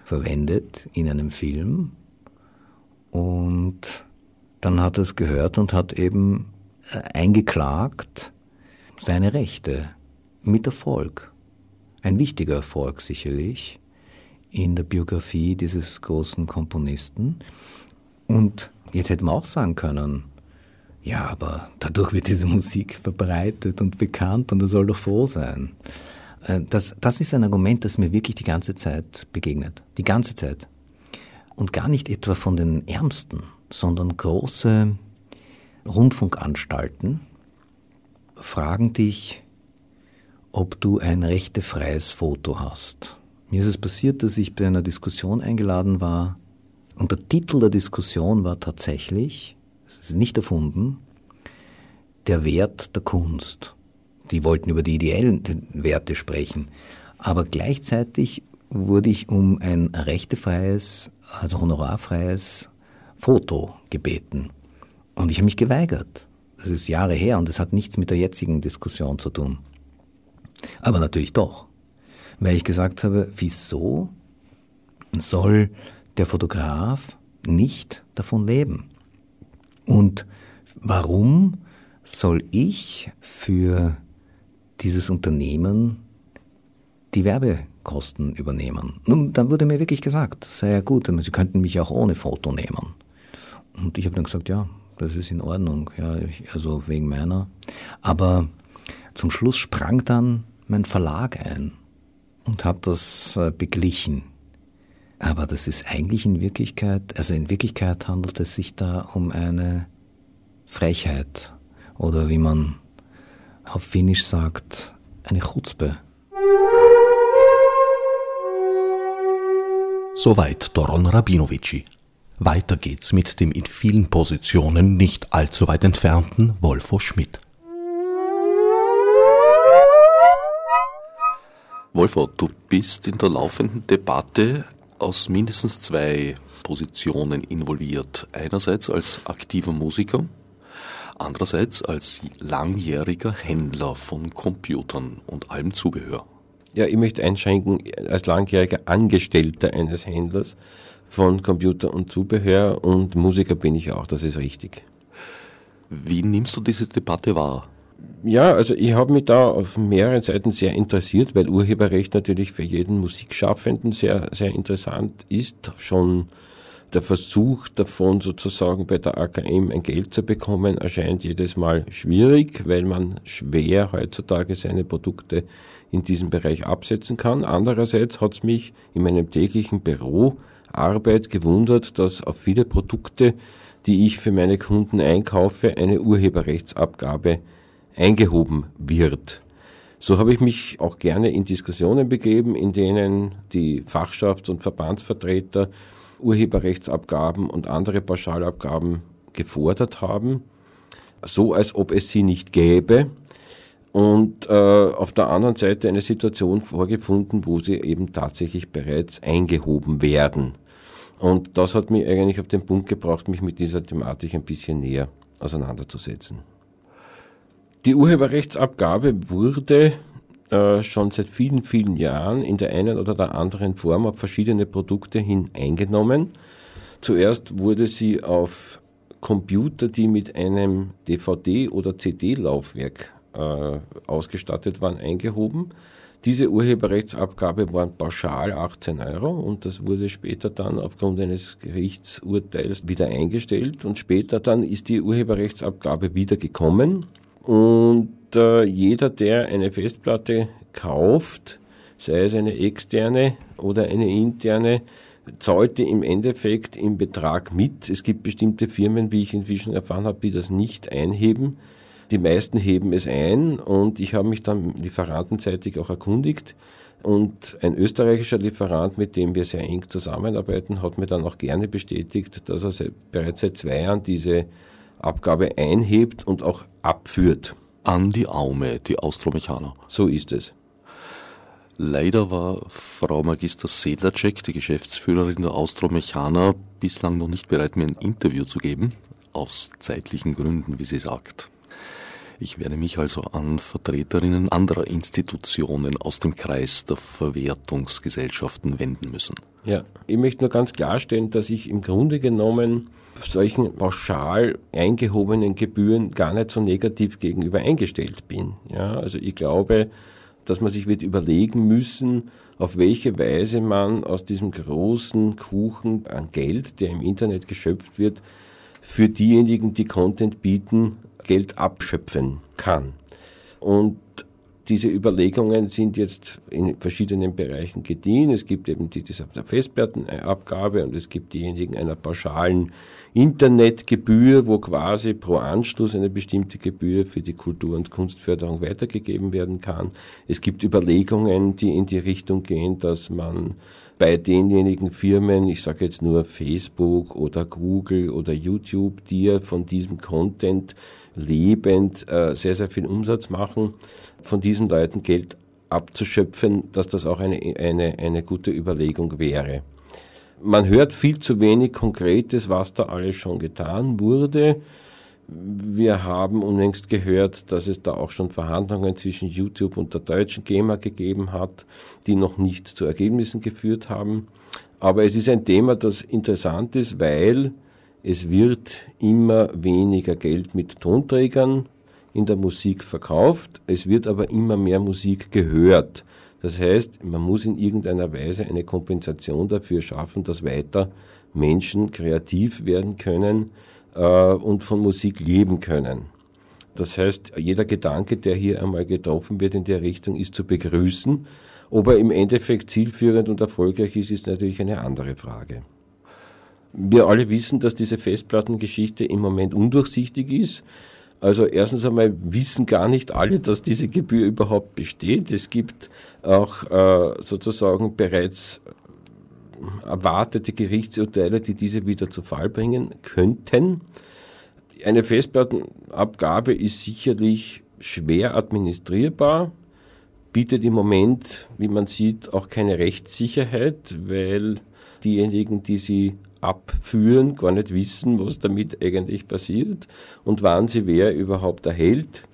verwendet in einem Film und dann hat er es gehört und hat eben eingeklagt seine Rechte mit Erfolg. Ein wichtiger Erfolg sicherlich in der Biografie dieses großen Komponisten. Und jetzt hätte man auch sagen können, ja, aber dadurch wird diese Musik verbreitet und bekannt und er soll doch froh sein. Äh, das, das ist ein Argument, das mir wirklich die ganze Zeit begegnet. Die ganze Zeit. Und gar nicht etwa von den Ärmsten, sondern große Rundfunkanstalten fragen dich, ob du ein rechtefreies Foto hast. Mir ist es passiert, dass ich bei einer Diskussion eingeladen war und der Titel der Diskussion war tatsächlich, es ist nicht erfunden, der Wert der Kunst. Die wollten über die ideellen Werte sprechen. Aber gleichzeitig wurde ich um ein rechtefreies, also honorarfreies Foto gebeten. Und ich habe mich geweigert. Das ist Jahre her und das hat nichts mit der jetzigen Diskussion zu tun. Aber natürlich doch. Weil ich gesagt habe, wieso soll der Fotograf nicht davon leben? Und warum soll ich für dieses Unternehmen die Werbekosten übernehmen? Nun, dann wurde mir wirklich gesagt, sei ja gut, Sie könnten mich auch ohne Foto nehmen. Und ich habe dann gesagt, ja, das ist in Ordnung, ja, ich, also wegen meiner. Aber zum Schluss sprang dann mein Verlag ein und hat das äh, beglichen. Aber das ist eigentlich in Wirklichkeit, also in Wirklichkeit handelt es sich da um eine Frechheit oder wie man auf Finnisch sagt, eine Chutzpe. Soweit Doron Rabinovici. Weiter geht's mit dem in vielen Positionen nicht allzu weit entfernten Wolfo Schmidt. Wolfo, du bist in der laufenden Debatte aus mindestens zwei Positionen involviert. Einerseits als aktiver Musiker, andererseits als langjähriger Händler von Computern und allem Zubehör. Ja, ich möchte einschränken, als langjähriger Angestellter eines Händlers von Computer und Zubehör und Musiker bin ich auch, das ist richtig. Wie nimmst du diese Debatte wahr? Ja, also ich habe mich da auf mehreren Seiten sehr interessiert, weil Urheberrecht natürlich für jeden Musikschaffenden sehr, sehr interessant ist. Schon der Versuch davon sozusagen bei der AKM ein Geld zu bekommen, erscheint jedes Mal schwierig, weil man schwer heutzutage seine Produkte in diesem Bereich absetzen kann. Andererseits hat es mich in meinem täglichen Büroarbeit gewundert, dass auf viele Produkte, die ich für meine Kunden einkaufe, eine Urheberrechtsabgabe eingehoben wird. So habe ich mich auch gerne in Diskussionen begeben, in denen die Fachschafts- und Verbandsvertreter Urheberrechtsabgaben und andere Pauschalabgaben gefordert haben, so als ob es sie nicht gäbe. Und äh, auf der anderen Seite eine Situation vorgefunden, wo sie eben tatsächlich bereits eingehoben werden. Und das hat mich eigentlich auf den Punkt gebracht, mich mit dieser Thematik ein bisschen näher auseinanderzusetzen. Die Urheberrechtsabgabe wurde äh, schon seit vielen, vielen Jahren in der einen oder der anderen Form auf verschiedene Produkte hin eingenommen. Zuerst wurde sie auf Computer, die mit einem DVD- oder CD-Laufwerk äh, ausgestattet waren, eingehoben. Diese Urheberrechtsabgabe waren pauschal 18 Euro und das wurde später dann aufgrund eines Gerichtsurteils wieder eingestellt und später dann ist die Urheberrechtsabgabe wieder gekommen und äh, jeder, der eine Festplatte kauft, sei es eine externe oder eine interne, zahlte im Endeffekt im Betrag mit. Es gibt bestimmte Firmen, wie ich inzwischen erfahren habe, die das nicht einheben. Die meisten heben es ein und ich habe mich dann lieferantenseitig auch erkundigt. Und ein österreichischer Lieferant, mit dem wir sehr eng zusammenarbeiten, hat mir dann auch gerne bestätigt, dass er bereits seit zwei Jahren diese Abgabe einhebt und auch abführt. An die Aume, die Austromechaner. So ist es. Leider war Frau Magister Sedlacek, die Geschäftsführerin der Austromechaner, bislang noch nicht bereit, mir ein Interview zu geben, aus zeitlichen Gründen, wie sie sagt. Ich werde mich also an Vertreterinnen anderer Institutionen aus dem Kreis der Verwertungsgesellschaften wenden müssen. Ja, ich möchte nur ganz klarstellen, dass ich im Grunde genommen solchen pauschal eingehobenen Gebühren gar nicht so negativ gegenüber eingestellt bin. Ja, also ich glaube, dass man sich wird überlegen müssen, auf welche Weise man aus diesem großen Kuchen an Geld, der im Internet geschöpft wird, für diejenigen, die Content bieten, Geld abschöpfen kann. Und diese Überlegungen sind jetzt in verschiedenen Bereichen gediehen. Es gibt eben die, diese Festplattenabgabe und es gibt diejenigen einer pauschalen Internetgebühr, wo quasi pro Anschluss eine bestimmte Gebühr für die Kultur- und Kunstförderung weitergegeben werden kann. Es gibt Überlegungen, die in die Richtung gehen, dass man bei denjenigen Firmen, ich sage jetzt nur Facebook oder Google oder YouTube, die ja von diesem Content lebend äh, sehr, sehr viel Umsatz machen, von diesen Leuten Geld abzuschöpfen, dass das auch eine, eine, eine gute Überlegung wäre. Man hört viel zu wenig Konkretes, was da alles schon getan wurde. Wir haben unlängst gehört, dass es da auch schon Verhandlungen zwischen YouTube und der deutschen GEMA gegeben hat, die noch nicht zu Ergebnissen geführt haben. Aber es ist ein Thema, das interessant ist, weil es wird immer weniger Geld mit Tonträgern in der Musik verkauft, es wird aber immer mehr Musik gehört. Das heißt, man muss in irgendeiner Weise eine Kompensation dafür schaffen, dass weiter Menschen kreativ werden können und von Musik leben können. Das heißt, jeder Gedanke, der hier einmal getroffen wird in der Richtung, ist zu begrüßen. Ob er im Endeffekt zielführend und erfolgreich ist, ist natürlich eine andere Frage. Wir alle wissen, dass diese Festplattengeschichte im Moment undurchsichtig ist. Also erstens einmal wissen gar nicht alle, dass diese Gebühr überhaupt besteht. Es gibt auch äh, sozusagen bereits erwartete Gerichtsurteile, die diese wieder zu Fall bringen könnten. Eine Festplattenabgabe ist sicherlich schwer administrierbar, bietet im Moment, wie man sieht, auch keine Rechtssicherheit, weil diejenigen, die sie abführen, gar nicht wissen, was damit eigentlich passiert und wann sie wer überhaupt erhält.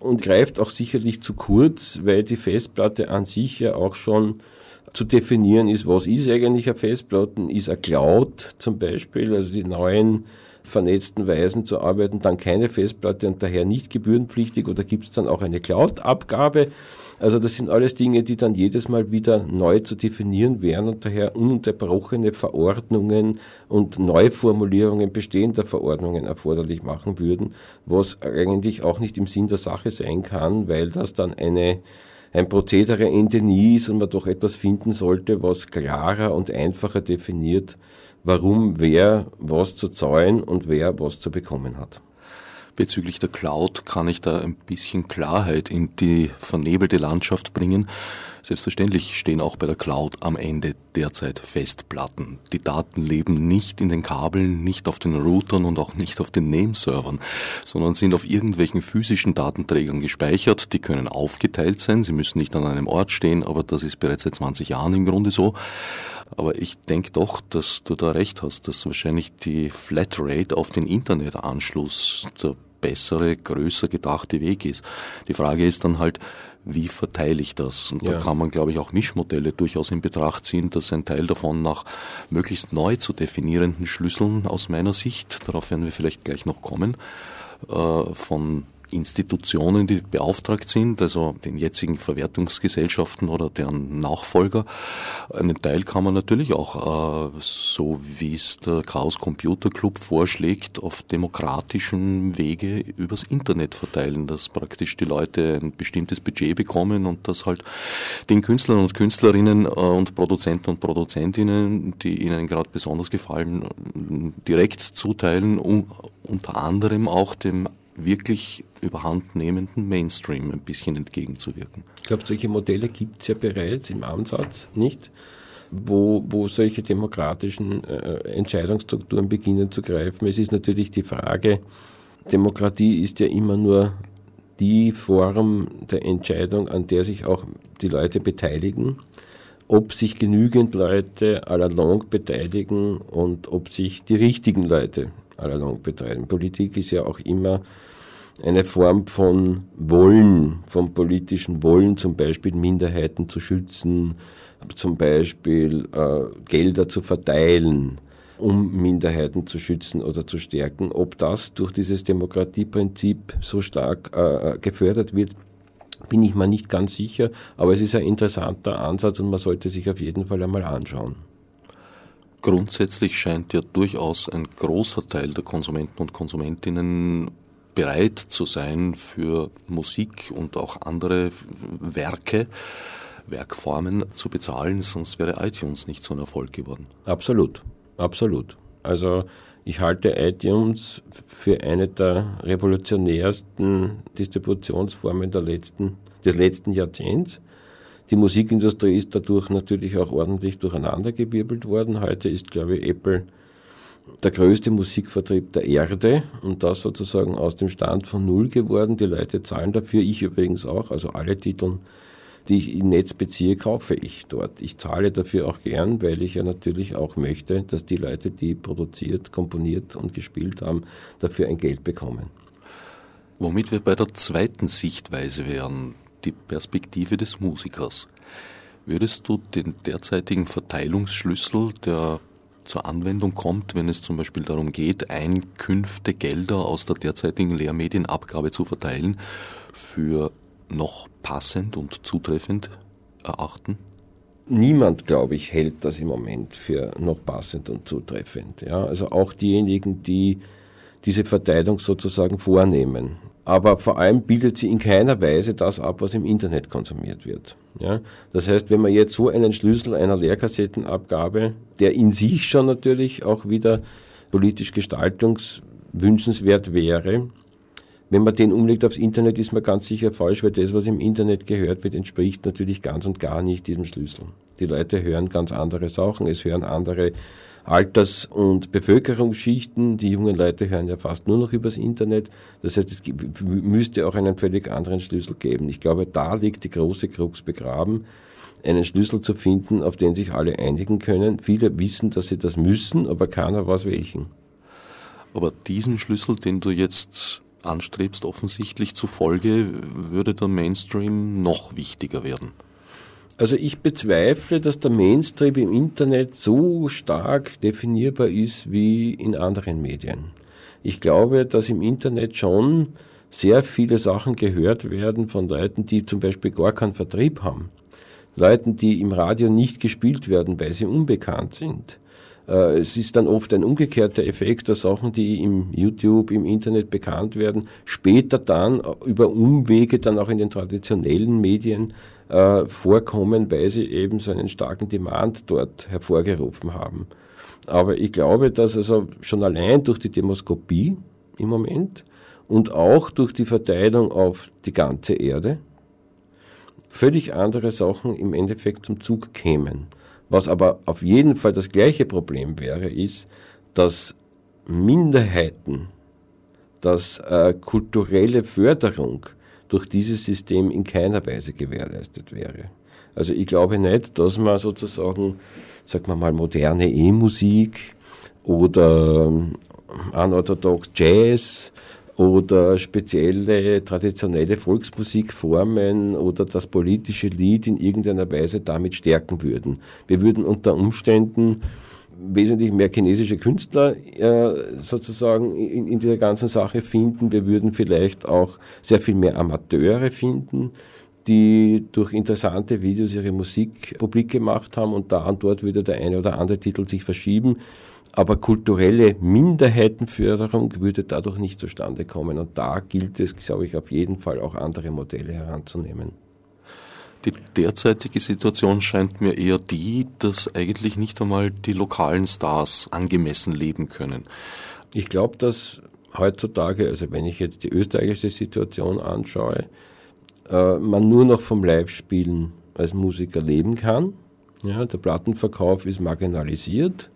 Und greift auch sicherlich zu kurz, weil die Festplatte an sich ja auch schon zu definieren ist, was ist eigentlich eine Festplatte, ist eine Cloud zum Beispiel, also die neuen vernetzten Weisen zu arbeiten, dann keine Festplatte und daher nicht gebührenpflichtig oder gibt es dann auch eine Cloud-Abgabe? Also das sind alles Dinge, die dann jedes Mal wieder neu zu definieren wären und daher ununterbrochene Verordnungen und Neuformulierungen bestehender Verordnungen erforderlich machen würden, was eigentlich auch nicht im Sinn der Sache sein kann, weil das dann eine ein Prozedereende nie ist und man doch etwas finden sollte, was klarer und einfacher definiert, warum wer was zu zahlen und wer was zu bekommen hat. Bezüglich der Cloud kann ich da ein bisschen Klarheit in die vernebelte Landschaft bringen. Selbstverständlich stehen auch bei der Cloud am Ende derzeit Festplatten. Die Daten leben nicht in den Kabeln, nicht auf den Routern und auch nicht auf den Nameservern, sondern sind auf irgendwelchen physischen Datenträgern gespeichert. Die können aufgeteilt sein, sie müssen nicht an einem Ort stehen, aber das ist bereits seit 20 Jahren im Grunde so. Aber ich denke doch, dass du da recht hast, dass wahrscheinlich die Flatrate auf den Internetanschluss der bessere, größer gedachte Weg ist. Die Frage ist dann halt, wie verteile ich das? Und ja. da kann man, glaube ich, auch Mischmodelle durchaus in Betracht ziehen, dass ein Teil davon nach möglichst neu zu definierenden Schlüsseln aus meiner Sicht, darauf werden wir vielleicht gleich noch kommen, äh, von Institutionen, die beauftragt sind, also den jetzigen Verwertungsgesellschaften oder deren Nachfolger. Einen Teil kann man natürlich auch, äh, so wie es der Chaos Computer Club vorschlägt, auf demokratischen Wege übers Internet verteilen, dass praktisch die Leute ein bestimmtes Budget bekommen und das halt den Künstlern und Künstlerinnen äh, und Produzenten und Produzentinnen, die ihnen gerade besonders gefallen, direkt zuteilen, unter anderem auch dem wirklich überhandnehmenden Mainstream ein bisschen entgegenzuwirken. Ich glaube, solche Modelle gibt es ja bereits im Ansatz, nicht? Wo, wo solche demokratischen äh, Entscheidungsstrukturen beginnen zu greifen. Es ist natürlich die Frage, Demokratie ist ja immer nur die Form der Entscheidung, an der sich auch die Leute beteiligen. Ob sich genügend Leute à la longue beteiligen und ob sich die richtigen Leute à la longue beteiligen. Politik ist ja auch immer eine Form von Wollen, vom politischen Wollen, zum Beispiel Minderheiten zu schützen, zum Beispiel äh, Gelder zu verteilen, um Minderheiten zu schützen oder zu stärken. Ob das durch dieses Demokratieprinzip so stark äh, gefördert wird, bin ich mir nicht ganz sicher, aber es ist ein interessanter Ansatz und man sollte sich auf jeden Fall einmal anschauen. Grundsätzlich scheint ja durchaus ein großer Teil der Konsumenten und Konsumentinnen bereit zu sein, für Musik und auch andere Werke, Werkformen zu bezahlen, sonst wäre iTunes nicht so ein Erfolg geworden. Absolut, absolut. Also ich halte iTunes für eine der revolutionärsten Distributionsformen der letzten, des letzten Jahrzehnts. Die Musikindustrie ist dadurch natürlich auch ordentlich durcheinandergewirbelt worden. Heute ist, glaube ich, Apple der größte Musikvertrieb der Erde und das sozusagen aus dem Stand von Null geworden. Die Leute zahlen dafür, ich übrigens auch, also alle Titel, die ich im Netz beziehe, kaufe ich dort. Ich zahle dafür auch gern, weil ich ja natürlich auch möchte, dass die Leute, die produziert, komponiert und gespielt haben, dafür ein Geld bekommen. Womit wir bei der zweiten Sichtweise wären, die Perspektive des Musikers. Würdest du den derzeitigen Verteilungsschlüssel der zur Anwendung kommt, wenn es zum Beispiel darum geht, Einkünfte, Gelder aus der derzeitigen Lehrmedienabgabe zu verteilen, für noch passend und zutreffend erachten? Niemand, glaube ich, hält das im Moment für noch passend und zutreffend. Ja? Also auch diejenigen, die diese Verteilung sozusagen vornehmen. Aber vor allem bildet sie in keiner Weise das ab, was im Internet konsumiert wird. Ja? Das heißt, wenn man jetzt so einen Schlüssel einer Lehrkassettenabgabe, der in sich schon natürlich auch wieder politisch gestaltungswünschenswert wäre, wenn man den umlegt aufs Internet, ist man ganz sicher falsch, weil das, was im Internet gehört wird, entspricht natürlich ganz und gar nicht diesem Schlüssel. Die Leute hören ganz andere Sachen, es hören andere Alters- und Bevölkerungsschichten. Die jungen Leute hören ja fast nur noch übers Internet. Das heißt, es müsste auch einen völlig anderen Schlüssel geben. Ich glaube, da liegt die große Krux begraben, einen Schlüssel zu finden, auf den sich alle einigen können. Viele wissen, dass sie das müssen, aber keiner weiß welchen. Aber diesen Schlüssel, den du jetzt anstrebst, offensichtlich zufolge, würde der Mainstream noch wichtiger werden. Also ich bezweifle, dass der Mainstream im Internet so stark definierbar ist wie in anderen Medien. Ich glaube, dass im Internet schon sehr viele Sachen gehört werden von Leuten, die zum Beispiel gar keinen Vertrieb haben. Leuten, die im Radio nicht gespielt werden, weil sie unbekannt sind. Äh, es ist dann oft ein umgekehrter Effekt, dass Sachen, die im YouTube, im Internet bekannt werden, später dann über Umwege dann auch in den traditionellen Medien äh, vorkommen, weil sie eben so einen starken Demand dort hervorgerufen haben. Aber ich glaube, dass also schon allein durch die Demoskopie im Moment und auch durch die Verteilung auf die ganze Erde völlig andere Sachen im Endeffekt zum Zug kämen. Was aber auf jeden Fall das gleiche Problem wäre, ist, dass Minderheiten, dass äh, kulturelle Förderung durch dieses System in keiner Weise gewährleistet wäre. Also ich glaube nicht, dass man sozusagen, sagen wir mal, moderne E-Musik oder ähm, unorthodox Jazz oder spezielle traditionelle Volksmusikformen oder das politische Lied in irgendeiner Weise damit stärken würden. Wir würden unter Umständen wesentlich mehr chinesische Künstler äh, sozusagen in, in dieser ganzen Sache finden. Wir würden vielleicht auch sehr viel mehr Amateure finden, die durch interessante Videos ihre Musik publik gemacht haben und da und dort würde der eine oder andere Titel sich verschieben. Aber kulturelle Minderheitenförderung würde dadurch nicht zustande kommen. Und da gilt es, glaube ich, auf jeden Fall auch andere Modelle heranzunehmen. Die derzeitige Situation scheint mir eher die, dass eigentlich nicht einmal die lokalen Stars angemessen leben können. Ich glaube, dass heutzutage, also wenn ich jetzt die österreichische Situation anschaue, äh, man nur noch vom Live-Spielen als Musiker leben kann. Ja, der Plattenverkauf ist marginalisiert.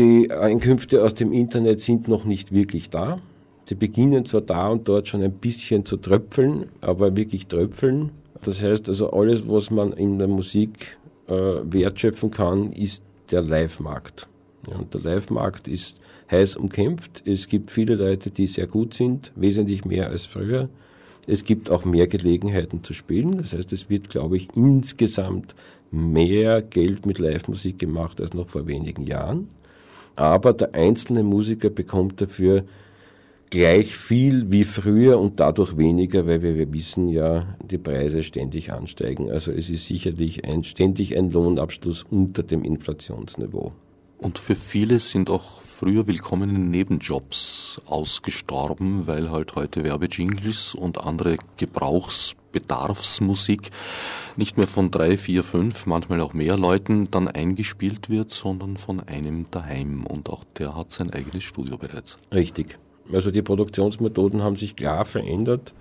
Die Einkünfte aus dem Internet sind noch nicht wirklich da. Sie beginnen zwar da und dort schon ein bisschen zu tröpfeln, aber wirklich tröpfeln. Das heißt also, alles, was man in der Musik äh, wertschöpfen kann, ist der Live-Markt. Ja, und der Live-Markt ist heiß umkämpft. Es gibt viele Leute, die sehr gut sind, wesentlich mehr als früher. Es gibt auch mehr Gelegenheiten zu spielen. Das heißt, es wird, glaube ich, insgesamt mehr Geld mit Live-Musik gemacht als noch vor wenigen Jahren. Aber der einzelne Musiker bekommt dafür gleich viel wie früher und dadurch weniger, weil wir, wir wissen ja, die Preise ständig ansteigen. Also es ist sicherlich ein, ständig ein Lohnabschluss unter dem Inflationsniveau. Und für viele sind auch früher willkommene Nebenjobs ausgestorben, weil halt heute Werbejingles und andere Gebrauchsbedarfsmusik nicht mehr von drei, vier, fünf, manchmal auch mehr Leuten dann eingespielt wird, sondern von einem daheim. Und auch der hat sein eigenes Studio bereits. Richtig. Also die Produktionsmethoden haben sich klar verändert.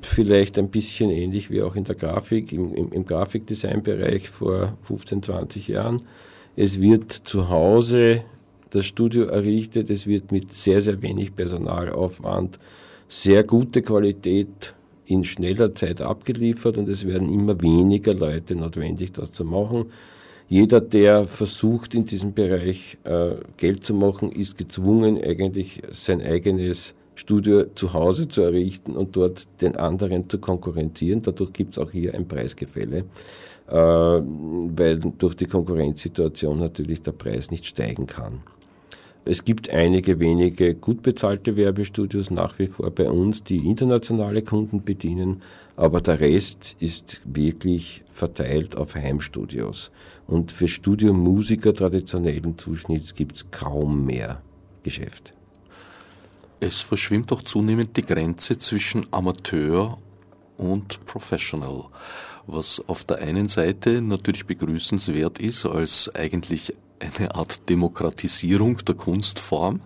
Vielleicht ein bisschen ähnlich wie auch in der Grafik, im, im, im Grafikdesign-Bereich vor 15, 20 Jahren. Es wird zu Hause das Studio errichtet, es wird mit sehr, sehr wenig Personalaufwand sehr gute Qualität in schneller Zeit abgeliefert und es werden immer weniger Leute notwendig, das zu machen. Jeder, der versucht, in diesem Bereich äh, Geld zu machen, ist gezwungen, eigentlich sein eigenes Studio zu Hause zu errichten und dort den anderen zu konkurrenzieren. Dadurch gibt es auch hier ein Preisgefälle, äh, weil durch die Konkurrenzsituation natürlich der Preis nicht steigen kann. Es gibt einige wenige gut bezahlte Werbestudios nach wie vor bei uns, die internationale Kunden bedienen, aber der Rest ist wirklich verteilt auf Heimstudios. Und für Studiomusiker traditionellen Zuschnitts gibt es kaum mehr Geschäft. Es verschwimmt auch zunehmend die Grenze zwischen Amateur und Professional, was auf der einen Seite natürlich begrüßenswert ist als eigentlich eine Art Demokratisierung der Kunstform,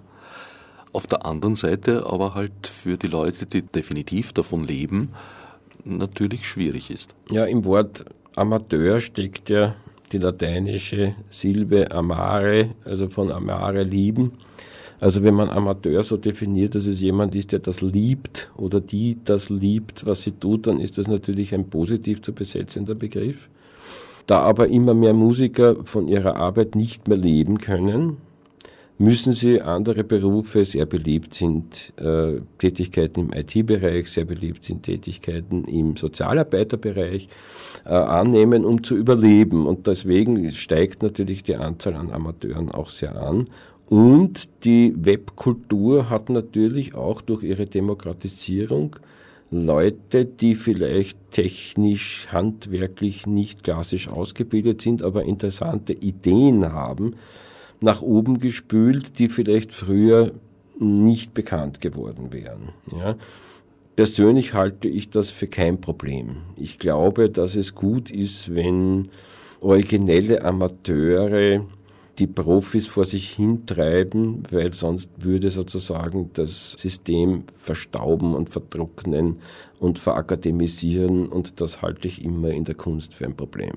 auf der anderen Seite aber halt für die Leute, die definitiv davon leben, natürlich schwierig ist. Ja, im Wort Amateur steckt ja die lateinische Silbe amare, also von amare lieben. Also wenn man Amateur so definiert, dass es jemand ist, der das liebt oder die das liebt, was sie tut, dann ist das natürlich ein positiv zu besetzender Begriff. Da aber immer mehr Musiker von ihrer Arbeit nicht mehr leben können, müssen sie andere Berufe, sehr beliebt sind äh, Tätigkeiten im IT-Bereich, sehr beliebt sind Tätigkeiten im Sozialarbeiterbereich, äh, annehmen, um zu überleben. Und deswegen steigt natürlich die Anzahl an Amateuren auch sehr an. Und die Webkultur hat natürlich auch durch ihre Demokratisierung Leute, die vielleicht technisch, handwerklich nicht klassisch ausgebildet sind, aber interessante Ideen haben, nach oben gespült, die vielleicht früher nicht bekannt geworden wären. Ja. Persönlich halte ich das für kein Problem. Ich glaube, dass es gut ist, wenn originelle Amateure die Profis vor sich hintreiben, weil sonst würde sozusagen das System verstauben und vertrocknen und verakademisieren und das halte ich immer in der Kunst für ein Problem.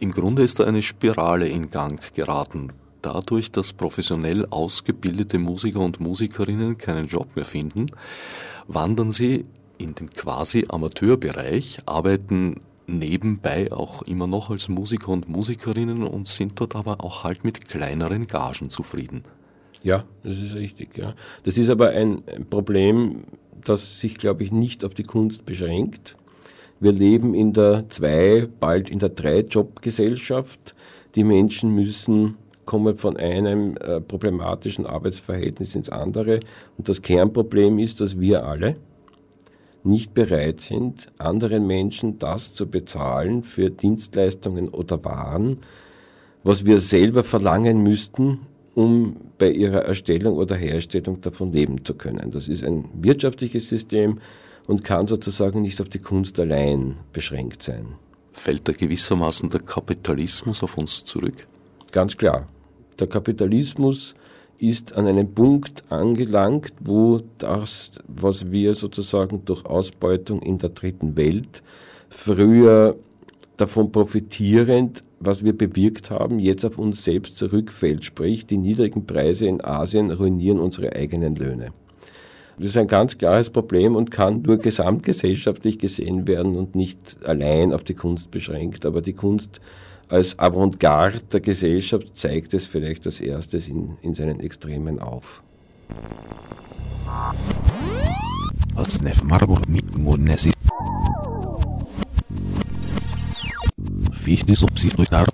Im Grunde ist da eine Spirale in Gang geraten. Dadurch, dass professionell ausgebildete Musiker und Musikerinnen keinen Job mehr finden, wandern sie in den quasi Amateurbereich, arbeiten nebenbei auch immer noch als Musiker und Musikerinnen und sind dort aber auch halt mit kleineren Gagen zufrieden. Ja, das ist richtig. Ja. Das ist aber ein Problem, das sich, glaube ich, nicht auf die Kunst beschränkt. Wir leben in der Zwei-, bald in der Drei-Job-Gesellschaft. Die Menschen müssen kommen von einem äh, problematischen Arbeitsverhältnis ins andere. Und das Kernproblem ist, dass wir alle, nicht bereit sind, anderen Menschen das zu bezahlen für Dienstleistungen oder Waren, was wir selber verlangen müssten, um bei ihrer Erstellung oder Herstellung davon leben zu können. Das ist ein wirtschaftliches System und kann sozusagen nicht auf die Kunst allein beschränkt sein. Fällt da gewissermaßen der Kapitalismus auf uns zurück? Ganz klar. Der Kapitalismus ist an einem Punkt angelangt, wo das, was wir sozusagen durch Ausbeutung in der dritten Welt früher davon profitierend, was wir bewirkt haben, jetzt auf uns selbst zurückfällt. Sprich, die niedrigen Preise in Asien ruinieren unsere eigenen Löhne. Das ist ein ganz klares Problem und kann nur gesamtgesellschaftlich gesehen werden und nicht allein auf die Kunst beschränkt. Aber die Kunst als Avantgarde der Gesellschaft zeigt es vielleicht als erstes in, in seinen Extremen auf. Fichte subsidiar